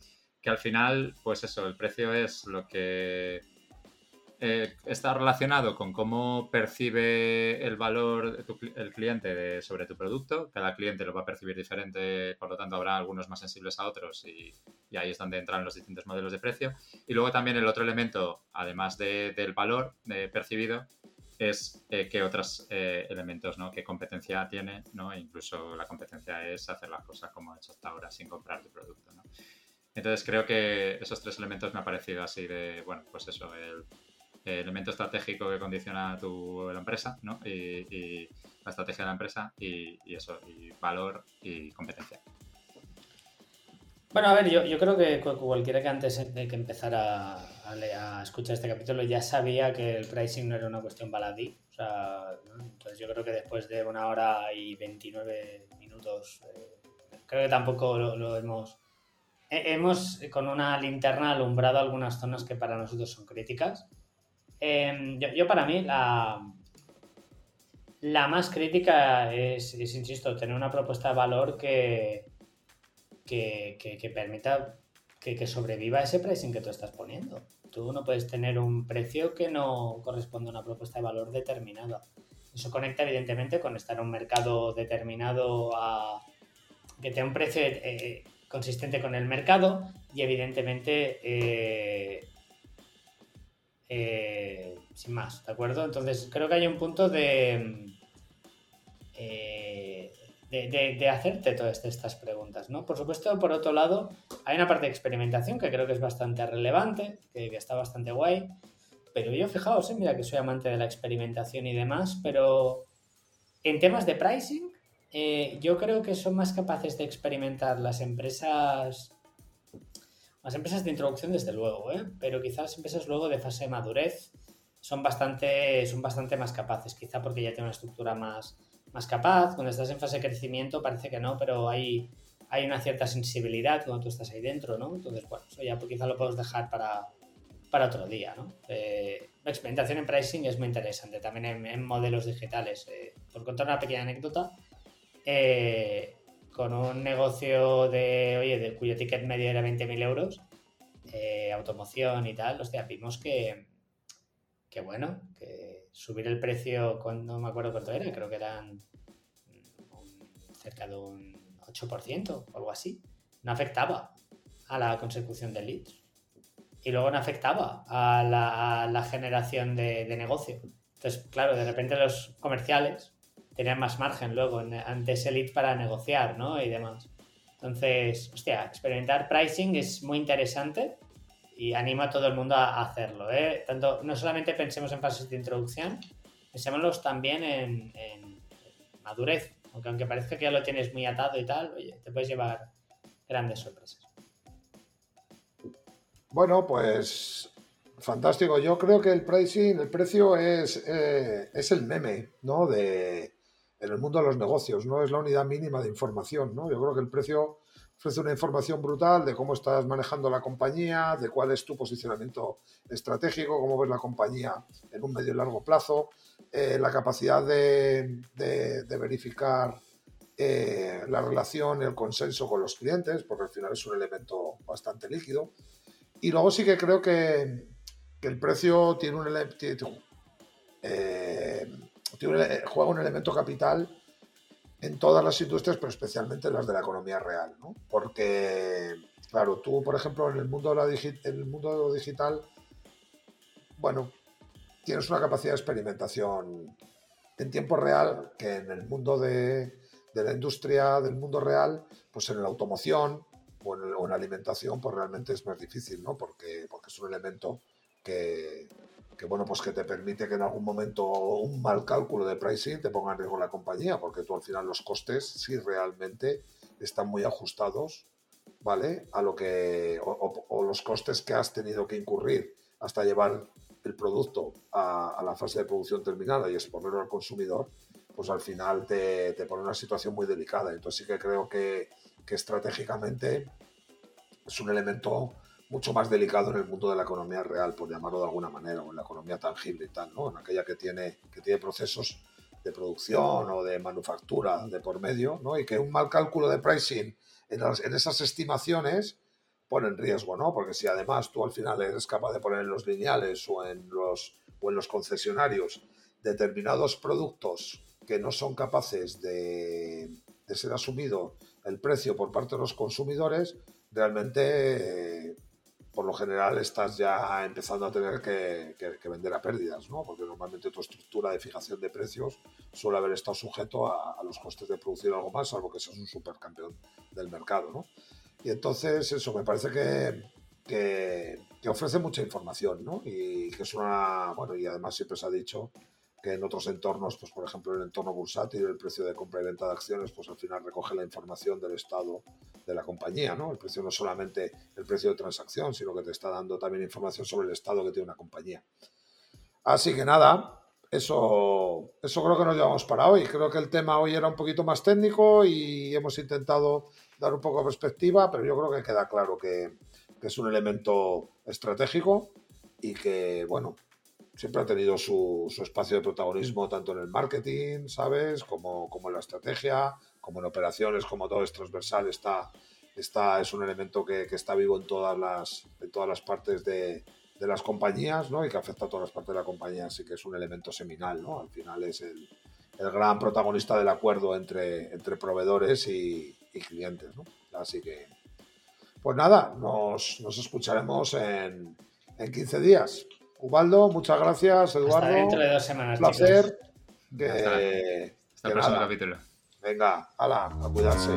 que al final, pues eso, el precio es lo que eh, está relacionado con cómo percibe el valor el cliente sobre tu producto. Cada cliente lo va a percibir diferente, por lo tanto habrá algunos más sensibles a otros y, ahí es donde entran los distintos modelos de precio. Y luego también el otro elemento, además del valor percibido, es eh, qué otros eh, elementos, ¿no? Qué competencia tiene, ¿no? E incluso la competencia es hacer las cosas como ha hecho hasta ahora sin comprar tu producto, ¿no? Entonces creo que esos tres elementos me ha parecido así de, bueno, pues eso, el, elemento estratégico que condiciona tu la empresa, ¿no? Y, la estrategia de la empresa y, eso, y valor y competencia. Bueno, a ver, yo, yo creo que cualquiera que antes de que empezara a, escuchar este capítulo ya sabía que el pricing no era una cuestión baladí. O sea, entonces yo creo que después de una hora y 29 minutos, eh, creo que tampoco lo, hemos hemos con una linterna alumbrado algunas zonas que para nosotros son críticas. Em, yo, para mí la, la más crítica es, insisto, tener una propuesta de valor que, que, permita que, sobreviva ese pricing que tú estás poniendo. Tú no puedes tener un precio que no corresponde a una propuesta de valor determinada. Eso conecta evidentemente con estar en un mercado determinado que tenga un precio eh, consistente con el mercado y evidentemente eh, eh, sin más, ¿de acuerdo? Entonces creo que hay un punto de, de, hacerte todas estas preguntas, ¿no? Por supuesto, por otro lado, hay una parte de experimentación que creo que es bastante relevante, que, que está bastante guay, pero yo fijaos, mira que soy amante de la experimentación y demás, pero en temas de pricing eh, yo creo que son más capaces de experimentar las empresas. Las empresas de introducción, desde luego, ¿eh? pero quizás las empresas luego de fase de madurez son bastante, son bastante más capaces, quizá porque ya tienen una estructura más, más capaz. Cuando estás en fase de crecimiento parece que no, pero hay, hay una cierta sensibilidad cuando tú estás ahí dentro, ¿no? Entonces, bueno, eso ya quizá lo podemos dejar para, para otro día, ¿no? Eh, la experimentación en pricing es muy interesante, también en, modelos digitales. por contar una pequeña anécdota, eh, con un negocio de, oye, de, cuyo ticket medio era 20.000 euros, eh, automoción y tal, hostia, vimos que, que bueno, que subir el precio, no me acuerdo cuánto era, creo que eran cerca de un 8% o algo así, no afectaba a la consecución de leads. Y luego no afectaba a la, generación de, negocio. Entonces, claro, de repente los comerciales tener más margen luego ante ese lead para negociar, ¿no? Y demás. Entonces, hostia, experimentar pricing es muy interesante y animo a todo el mundo a hacerlo, ¿eh? Tanto, no solamente pensemos en fases de introducción, pensémoslos también en, madurez, aunque aunque parezca que ya lo tienes muy atado y tal, oye, te puedes llevar grandes sorpresas. Bueno, pues fantástico. Yo creo que el pricing, el precio es, eh, es el meme, ¿no? De, en el mundo de los negocios, no es la unidad mínima de información, ¿no? Yo creo que el precio ofrece una información brutal de cómo estás manejando la compañía, de cuál es tu posicionamiento estratégico, cómo ves la compañía en un medio y largo plazo, eh, la capacidad de, verificar eh, la relación el consenso con los clientes, porque al final es un elemento bastante líquido. Y luego sí que creo que, el precio tiene un elemento... Eh, eh, juega un elemento capital en todas las industrias, pero especialmente en las de la economía real, ¿no? Porque, claro, tú, por ejemplo, en el mundo la en el mundo digital, bueno, tienes una capacidad de experimentación en tiempo real que en el mundo de, de la industria, del mundo real, pues en la automoción o en, o en, la alimentación, pues realmente es más difícil, ¿no? Porque, porque es un elemento que, que bueno, pues que te permite que en algún momento un mal cálculo de pricing te ponga en riesgo la compañía, porque tú al final los costes sí realmente están muy ajustados, ¿vale? A lo que, o, los costes que has tenido que incurrir hasta llevar el producto a, la fase de producción terminada y exponerlo al consumidor, pues al final te, te pone en una situación muy delicada. Entonces sí que creo que, que estratégicamente es un elemento mucho más delicado en el mundo de la economía real, por llamarlo de alguna manera, o en la economía tangible y tal, ¿no? En aquella que tiene, que tiene procesos de producción o de manufactura de por medio, ¿no? Y que un mal cálculo de pricing en, en esas estimaciones pone en riesgo, ¿no? Porque si además tú al final eres capaz de poner en los lineales o en los, o en los concesionarios determinados productos que no son capaces de, de ser asumido el precio por parte de los consumidores, realmente por lo general estás ya empezando a tener que, vender a pérdidas, ¿no? Porque normalmente tu estructura de fijación de precios suele haber estado sujeto a, los costes de producir algo más, salvo que seas un supercampeón del mercado, ¿no? Y entonces eso me parece que, que, ofrece mucha información, ¿no? Y que es una, bueno, y además siempre se ha dicho que en otros entornos, pues por ejemplo en el entorno bursátil, el precio de compra y venta de acciones, pues al final recoge la información del estado de la compañía, ¿no? El precio no solamente el precio de transacción, sino que te está dando también información sobre el estado que tiene una compañía. Así que nada, eso, eso creo que nos llevamos para hoy. Creo que el tema hoy era un poquito más técnico y hemos intentado dar un poco de perspectiva, pero yo creo que queda claro que, es un elemento estratégico y que, bueno, siempre ha tenido su, espacio de protagonismo tanto en el marketing, ¿sabes? Como, como en la estrategia, como en operaciones, como todo es transversal, está, está, es un elemento que, está vivo en todas las, en todas las partes de, de las compañías, ¿no? Y que afecta a todas las partes de la compañía, así que es un elemento seminal, ¿no? Al final es el, gran protagonista del acuerdo entre, entre proveedores y, clientes, ¿no? Así que, pues nada, nos, escucharemos en, en 15 días. Ubaldo, muchas gracias, Eduardo. Hasta dentro de dos semanas. Un placer. Hasta, el próximo capítulo. Venga, hala, a cuidarse.